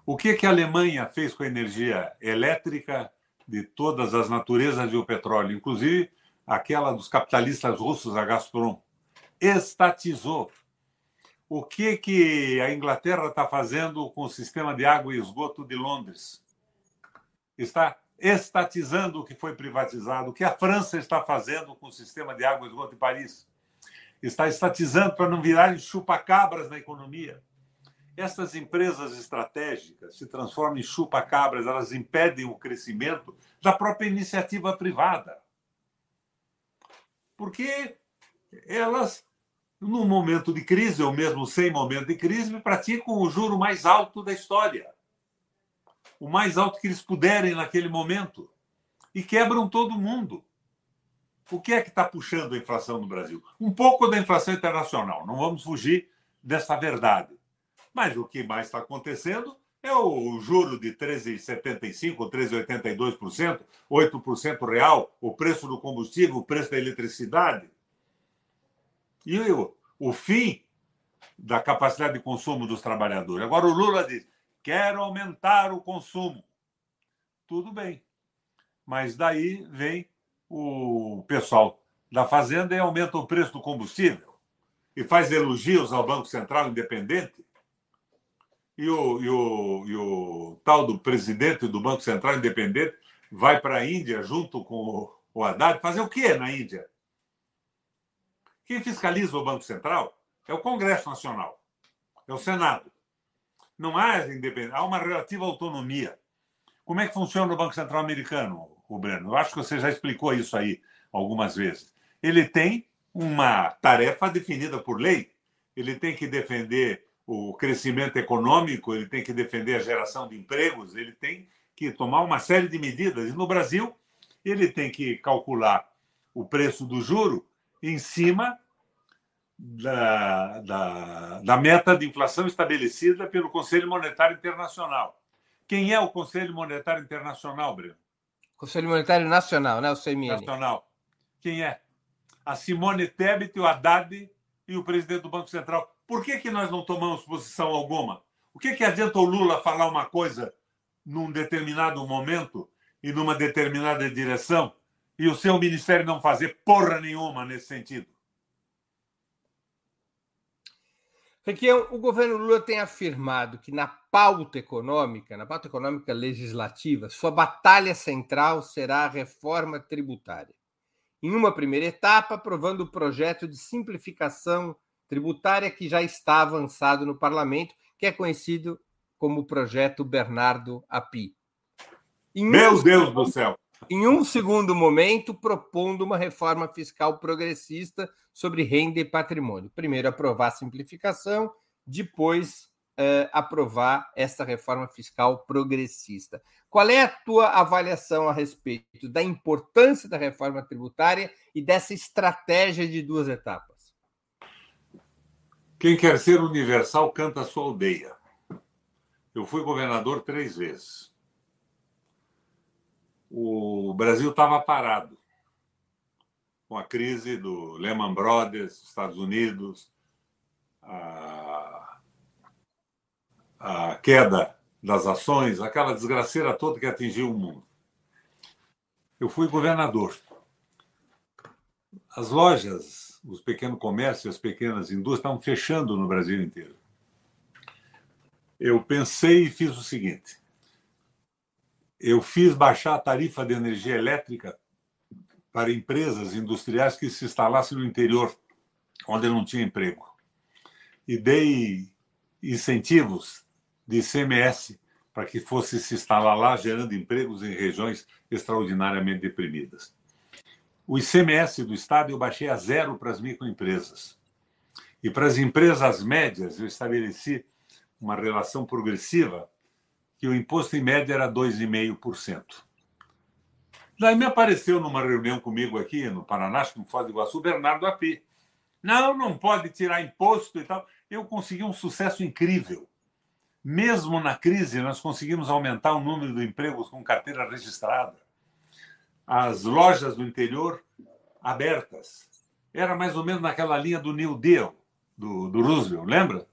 O que, que a Alemanha fez com a energia elétrica de todas as naturezas e o petróleo, inclusive aquela dos capitalistas russos, a Gazprom? Estatizou. O que, que a Inglaterra está fazendo com o sistema de água e esgoto de Londres? Está estatizando o que foi privatizado. O que a França está fazendo com o sistema de água e esgoto de Paris? Está estatizando para não virarem chupa-cabras na economia. Essas empresas estratégicas se transformam em chupa-cabras, elas impedem o crescimento da própria iniciativa privada. Porque elas, no momento de crise, ou mesmo sem momento de crise, praticam o juro mais alto da história. O mais alto que eles puderem naquele momento. E quebram todo mundo. O que é que está puxando a inflação no Brasil? Um pouco da inflação internacional, não vamos fugir dessa verdade. Mas o que mais está acontecendo é o juro de 13,75%, 13,82%, 8% real, o preço do combustível, o preço da eletricidade. E o, o fim da capacidade de consumo dos trabalhadores. Agora o Lula diz: quero aumentar o consumo. Tudo bem. Mas daí vem o pessoal da Fazenda e aumenta o preço do combustível e faz elogios ao Banco Central Independente e o, e o, e o tal do presidente do Banco Central Independente vai para a Índia junto com o Haddad fazer o quê na Índia? Quem fiscaliza o Banco Central é o Congresso Nacional, é o Senado. Não há independência, há uma relativa autonomia. Como é que funciona o Banco Central americano, o Breno? Eu acho que você já explicou isso aí algumas vezes. Ele tem uma tarefa definida por lei. Ele tem que defender o crescimento econômico, ele tem que defender a geração de empregos, ele tem que tomar uma série de medidas. E no Brasil, ele tem que calcular o preço do juro em cima da, da, da meta de inflação estabelecida pelo Conselho Monetário Internacional. Quem é o Conselho Monetário Internacional, Breno? Conselho Monetário Nacional, né? O CMN. Nacional. Quem é? A Simone Tebet, o Haddad e o presidente do Banco Central. Por que, que nós não tomamos posição alguma? O que, que adianta o Lula falar uma coisa num determinado momento e numa determinada direção e o seu ministério não fazer porra nenhuma nesse sentido? Requião, o governo Lula tem afirmado que na pauta econômica, na pauta econômica legislativa, sua batalha central será a reforma tributária. Em uma primeira etapa, aprovando o projeto de simplificação tributária que já está avançado no parlamento, que é conhecido como o projeto Bernardo Api. Em Meu um Deus segundo, do céu! Em um segundo momento, propondo uma reforma fiscal progressista sobre renda e patrimônio. Primeiro, aprovar a simplificação, depois, eh, aprovar essa reforma fiscal progressista. Qual é a tua avaliação a respeito da importância da reforma tributária e dessa estratégia de duas etapas? Quem quer ser universal canta a sua aldeia. Eu fui governador três vezes. O Brasil estava parado com a crise do Lehman Brothers, Estados Unidos, a, a queda das ações, aquela desgraceira toda que atingiu o mundo. Eu fui governador. As lojas os pequenos comércios, as pequenas indústrias estavam fechando no Brasil inteiro. Eu pensei e fiz o seguinte: eu fiz baixar a tarifa de energia elétrica para empresas industriais que se instalassem no interior, onde não tinha emprego. E dei incentivos de ICMS para que fosse se instalar lá, gerando empregos em regiões extraordinariamente deprimidas. O ICMS do Estado eu baixei a zero para as microempresas. E para as empresas médias, eu estabeleci uma relação progressiva que o imposto em média era 2,5%. Daí me apareceu numa reunião comigo aqui no Paraná, acho que no Foz do Iguaçu, Bernardo Api. Não, não pode tirar imposto e tal. Eu consegui um sucesso incrível. Mesmo na crise, nós conseguimos aumentar o número de empregos com carteira registrada as lojas do interior abertas. era mais ou menos naquela linha do New Deal, do, do Roosevelt, lembra?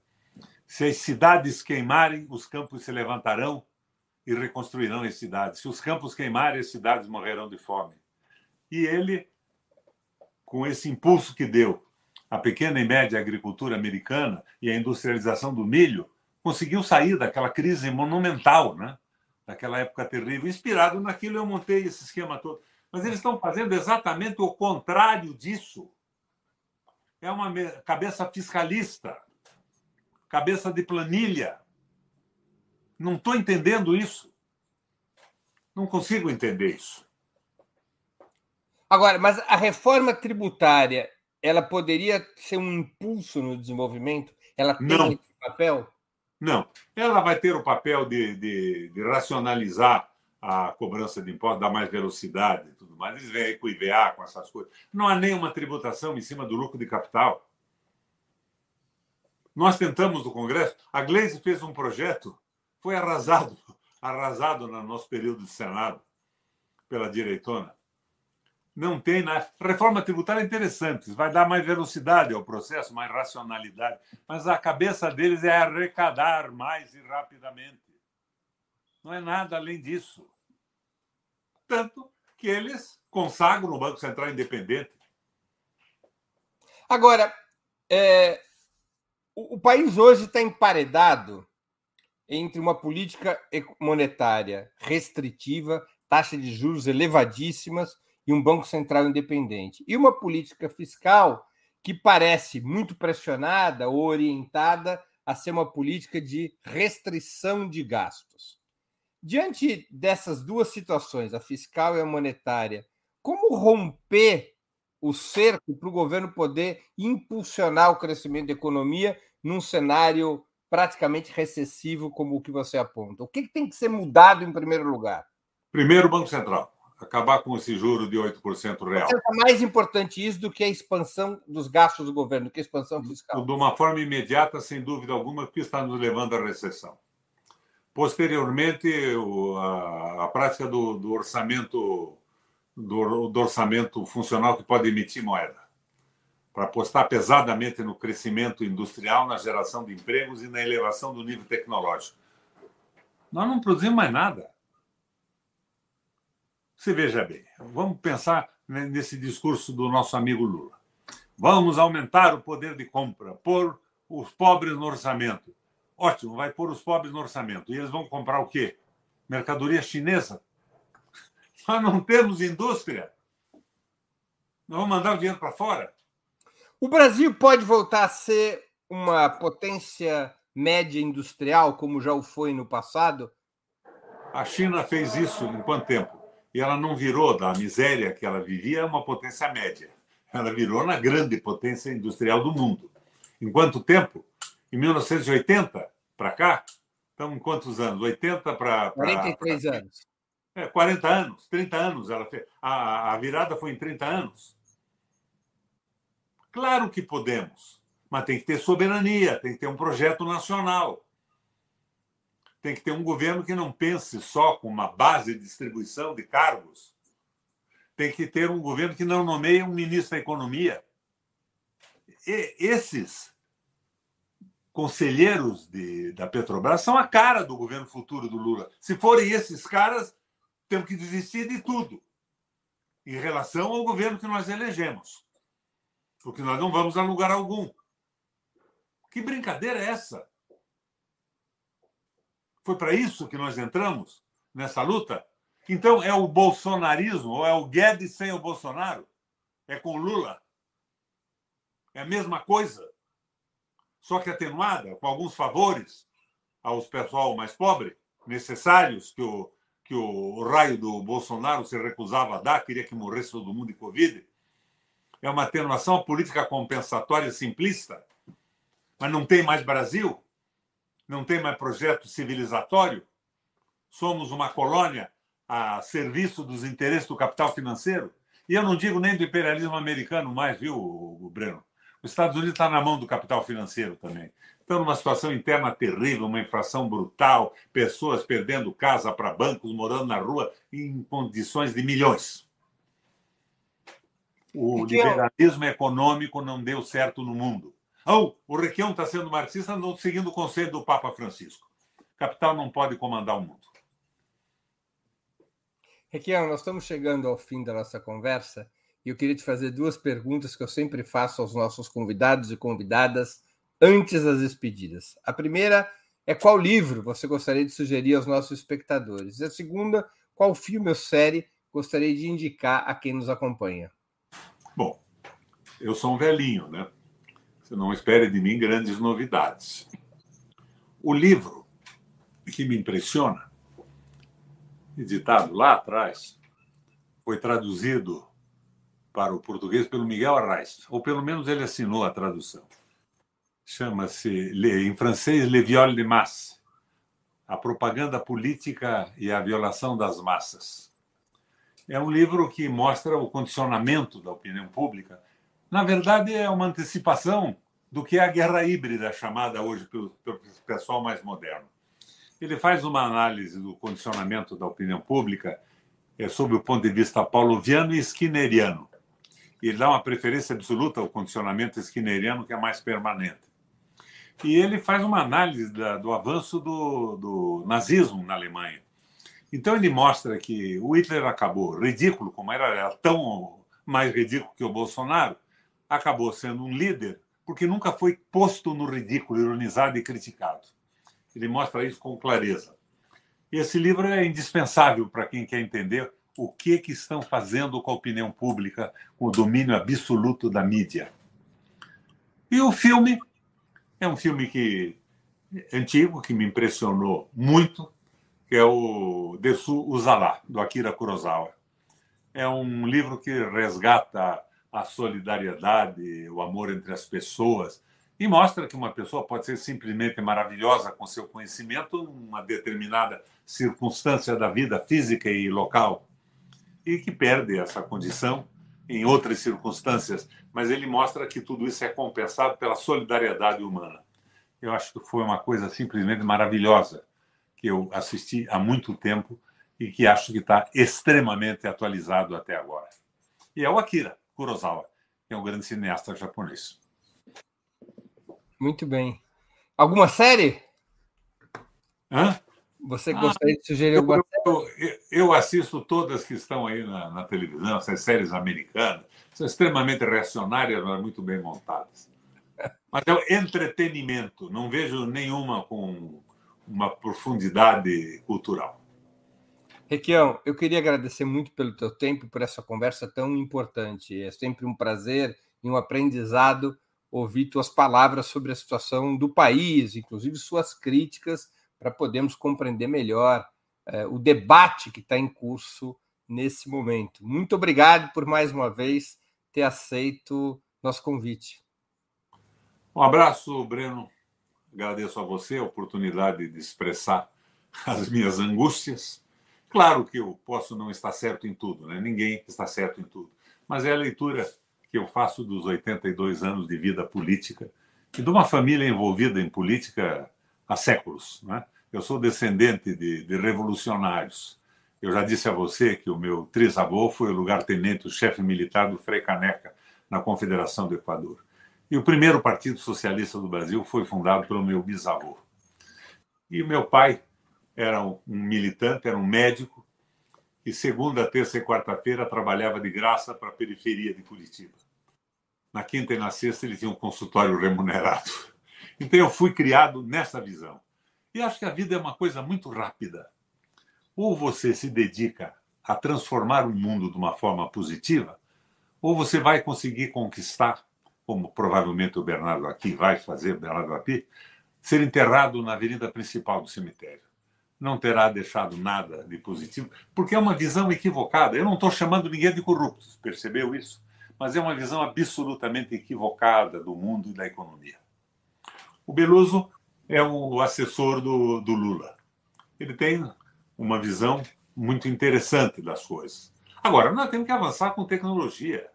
Se as cidades queimarem, os campos se levantarão e reconstruirão as cidades. Se os campos queimarem, as cidades morrerão de fome. E ele, com esse impulso que deu à pequena e média agricultura americana e à industrialização do milho, conseguiu sair daquela crise monumental, né? Daquela época terrível. Inspirado naquilo, eu montei esse esquema todo. Mas eles estão fazendo exatamente o contrário disso. É uma cabeça fiscalista, cabeça de planilha. Não estou entendendo isso. Não consigo entender isso. Agora, mas a reforma tributária, ela poderia ser um impulso no desenvolvimento? Ela tem Não. esse papel? Não. Ela vai ter o papel de, de, de racionalizar a cobrança de impostos, dar mais velocidade e tudo mais. Eles vêm aí com o IVA, com essas coisas. Não há nenhuma tributação em cima do lucro de capital. Nós tentamos no Congresso, a Gleisi fez um projeto, foi arrasado, arrasado no nosso período de Senado pela direitona. Não tem na reforma tributária é interessante, vai dar mais velocidade ao processo, mais racionalidade, mas a cabeça deles é arrecadar mais e rapidamente. Não é nada além disso. Tanto que eles consagram o Banco Central independente. Agora, é, o país hoje está emparedado entre uma política monetária restritiva, taxa de juros elevadíssimas e um Banco Central independente, e uma política fiscal que parece muito pressionada ou orientada a ser uma política de restrição de gastos. Diante dessas duas situações, a fiscal e a monetária, como romper o cerco para o governo poder impulsionar o crescimento da economia num cenário praticamente recessivo como o que você aponta? O que, tem que ser mudado em primeiro lugar? Primeiro, o Banco Central. Acabar com esse juro de 8% real. É mais importante isso do que a expansão dos gastos do governo, do que a expansão fiscal. De uma forma imediata, sem dúvida alguma, porque está nos levando à recessão. Posteriormente, a, a prática do, do orçamento do, do, orçamento funcional que pode emitir moeda, para apostar pesadamente no crescimento industrial, na geração de empregos e na elevação do nível tecnológico. Nós não produzimos mais nada. Você veja bem, vamos pensar nesse discurso do nosso amigo Lula. Vamos aumentar o poder de compra, pôr os pobres no orçamento. Ótimo, vai pôr os pobres no orçamento. E eles vão comprar o quê? Mercadoria chinesa. Nós não temos indústria. Nós vamos mandar o dinheiro para fora. O Brasil pode voltar a ser uma potência média industrial, como já o foi no passado? A China fez isso em quanto tempo? E ela não virou da miséria que ela vivia uma potência média. Ela virou na grande potência industrial do mundo. Em quanto tempo? Em 1980 para cá? Estamos em quantos anos? 80 para. 43 pra... anos. É, 40 anos, 30 anos. Ela fez. A, a virada foi em 30 anos. Claro que podemos, mas tem que ter soberania, tem que ter um projeto nacional. Tem que ter um governo que não pense só com uma base de distribuição de cargos. Tem que ter um governo que não nomeie um ministro da Economia. E esses conselheiros de, da Petrobras são a cara do governo futuro do Lula. Se forem esses caras, temos que desistir de tudo em relação ao governo que nós elegemos. Porque nós não vamos a lugar algum. Que brincadeira é essa? Foi para isso que nós entramos nessa luta? Então é o bolsonarismo ou é o Guedes sem o Bolsonaro? É com Lula? É a mesma coisa? só que atenuada, com alguns favores aos pessoal mais pobre, necessários, que o, que o raio do Bolsonaro se recusava a dar, queria que morresse todo mundo de Covid. É uma atenuação política compensatória simplista, mas não tem mais Brasil, não tem mais projeto civilizatório. Somos uma colônia a serviço dos interesses do capital financeiro. E eu não digo nem do imperialismo americano mais, viu, Breno? Os Estados Unidos está na mão do capital financeiro também. Estão numa situação interna terrível, uma inflação brutal, pessoas perdendo casa para bancos, morando na rua em condições de milhões. O liberalismo econômico não deu certo no mundo. Oh, o Requião está sendo marxista, não seguindo o conselho do Papa Francisco. Capital não pode comandar o mundo. Requião, nós estamos chegando ao fim da nossa conversa e eu queria te fazer duas perguntas que eu sempre faço aos nossos convidados e convidadas antes das despedidas. A primeira é qual livro você gostaria de sugerir aos nossos espectadores? E a segunda, qual filme ou série gostaria de indicar a quem nos acompanha? Bom, eu sou um velhinho, né? Você não espere de mim grandes novidades. O livro que me impressiona editado lá atrás, foi traduzido para o português pelo Miguel Arraes, ou pelo menos ele assinou a tradução. Chama-se, em francês, Le Viol de Masse, a propaganda política e a violação das massas. É um livro que mostra o condicionamento da opinião pública. Na verdade, é uma antecipação do que é a guerra híbrida, chamada hoje pelo, pelo pessoal mais moderno. Ele faz uma análise do condicionamento da opinião pública é, sob o ponto de vista pauloviano e skinneriano. Ele dá uma preferência absoluta ao condicionamento skinneriano, que é mais permanente. E ele faz uma análise da, do avanço do, do nazismo na Alemanha. Então ele mostra que o Hitler acabou ridículo, como era, era tão mais ridículo que o Bolsonaro, acabou sendo um líder porque nunca foi posto no ridículo, ironizado e criticado. Ele mostra isso com clareza. Esse livro é indispensável para quem quer entender o que, que estão fazendo com a opinião pública, com o domínio absoluto da mídia. E o filme é um filme que antigo que me impressionou muito, que é o Desu Uzala, do Akira Kurosawa. É um livro que resgata a solidariedade, o amor entre as pessoas, e mostra que uma pessoa pode ser simplesmente maravilhosa com seu conhecimento numa determinada circunstância da vida física e local e que perde essa condição em outras circunstâncias, mas ele mostra que tudo isso é compensado pela solidariedade humana. Eu acho que foi uma coisa simplesmente maravilhosa que eu assisti há muito tempo e que acho que está extremamente atualizado até agora. E é o Akira Kurosawa, que é um grande cineasta japonês. Muito bem. Alguma série? Hã? Você gostaria ah, de sugerir alguma eu, eu, eu, assisto todas que estão aí na, na, televisão, essas séries americanas. São extremamente reacionárias, mas muito bem montadas. Mas é o entretenimento. Não vejo nenhuma com uma profundidade cultural. Requião, eu queria agradecer muito pelo teu tempo, por essa conversa tão importante. É sempre um prazer e um aprendizado ouvir tuas palavras sobre a situação do país, inclusive suas críticas, para podermos compreender melhor é, o debate que está em curso nesse momento. Muito obrigado por mais uma vez ter aceito nosso convite. Um abraço, Breno. Agradeço a você a oportunidade de expressar as minhas angústias. Claro que eu posso não estar certo em tudo, né? ninguém está certo em tudo, mas é a leitura que eu faço dos 82 anos de vida política e de uma família envolvida em política há séculos. Né? Eu sou descendente de, de revolucionários. Eu já disse a você que o meu trisavô foi o lugar-tenente, o chefe militar do Frei Caneca, na Confederação do Equador. E o primeiro Partido Socialista do Brasil foi fundado pelo meu bisavô. E meu pai era um militante, era um médico, e segunda, terça e quarta-feira trabalhava de graça para a periferia de Curitiba. Na quinta e na sexta ele tinha um consultório remunerado. Então eu fui criado nessa visão. E acho que a vida é uma coisa muito rápida. Ou você se dedica a transformar o mundo de uma forma positiva, ou você vai conseguir conquistar, como provavelmente o Bernardo aqui vai fazer, Bernardo aqui, ser enterrado na avenida principal do cemitério não terá deixado nada de positivo, porque é uma visão equivocada. Eu não estou chamando ninguém de corruptos, percebeu isso? Mas é uma visão absolutamente equivocada do mundo e da economia. O Beluso é o assessor do, do Lula. Ele tem uma visão muito interessante das coisas. Agora, nós temos que avançar com tecnologia.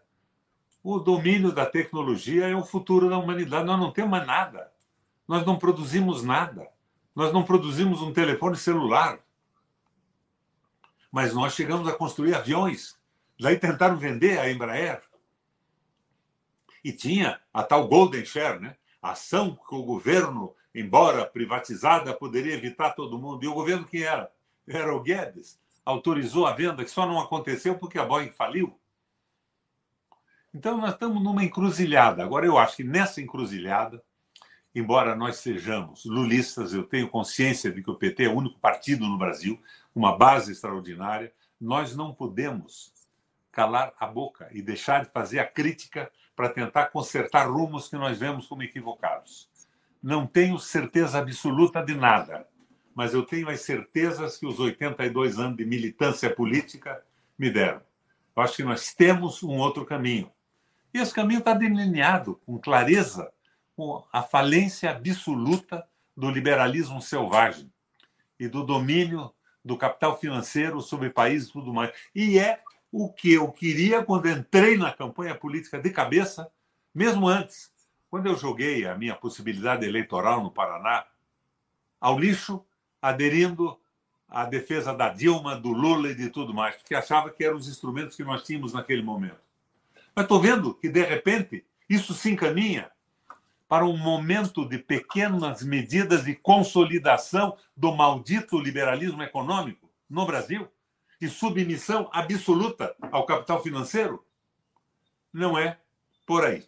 O domínio da tecnologia é o futuro da humanidade. Nós não temos mais nada. Nós não produzimos nada. Nós não produzimos um telefone celular. Mas nós chegamos a construir aviões. Daí tentaram vender a Embraer. E tinha a tal Golden Share, né? A ação que o governo, embora privatizada, poderia evitar todo mundo. E o governo que era? Era o Guedes. Autorizou a venda, que só não aconteceu porque a Boeing faliu. Então, nós estamos numa encruzilhada. Agora, eu acho que nessa encruzilhada, embora nós sejamos lulistas, eu tenho consciência de que o PT é o único partido no Brasil, uma base extraordinária, nós não podemos calar a boca e deixar de fazer a crítica para tentar consertar rumos que nós vemos como equivocados. Não tenho certeza absoluta de nada, mas eu tenho as certezas que os 82 anos de militância política me deram. Eu acho que nós temos um outro caminho. E esse caminho está delineado com clareza com a falência absoluta do liberalismo selvagem e do domínio do capital financeiro sobre países e tudo mais. E é o que eu queria quando entrei na campanha política de cabeça, mesmo antes, quando eu joguei a minha possibilidade eleitoral no Paraná ao lixo, aderindo à defesa da Dilma, do Lula e de tudo mais, porque achava que eram os instrumentos que nós tínhamos naquele momento. Mas estou vendo que, de repente, isso se encaminha para um momento de pequenas medidas de consolidação do maldito liberalismo econômico no Brasil e submissão absoluta ao capital financeiro? Não é por aí.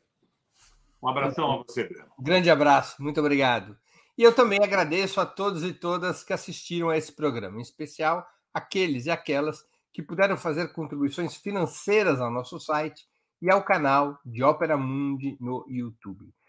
Um abração a você, Breno. Grande abraço, muito obrigado. E eu também agradeço a todos e todas que assistiram a esse programa, em especial aqueles e aquelas que puderam fazer contribuições financeiras ao nosso site e ao canal de Ópera Mundi no YouTube.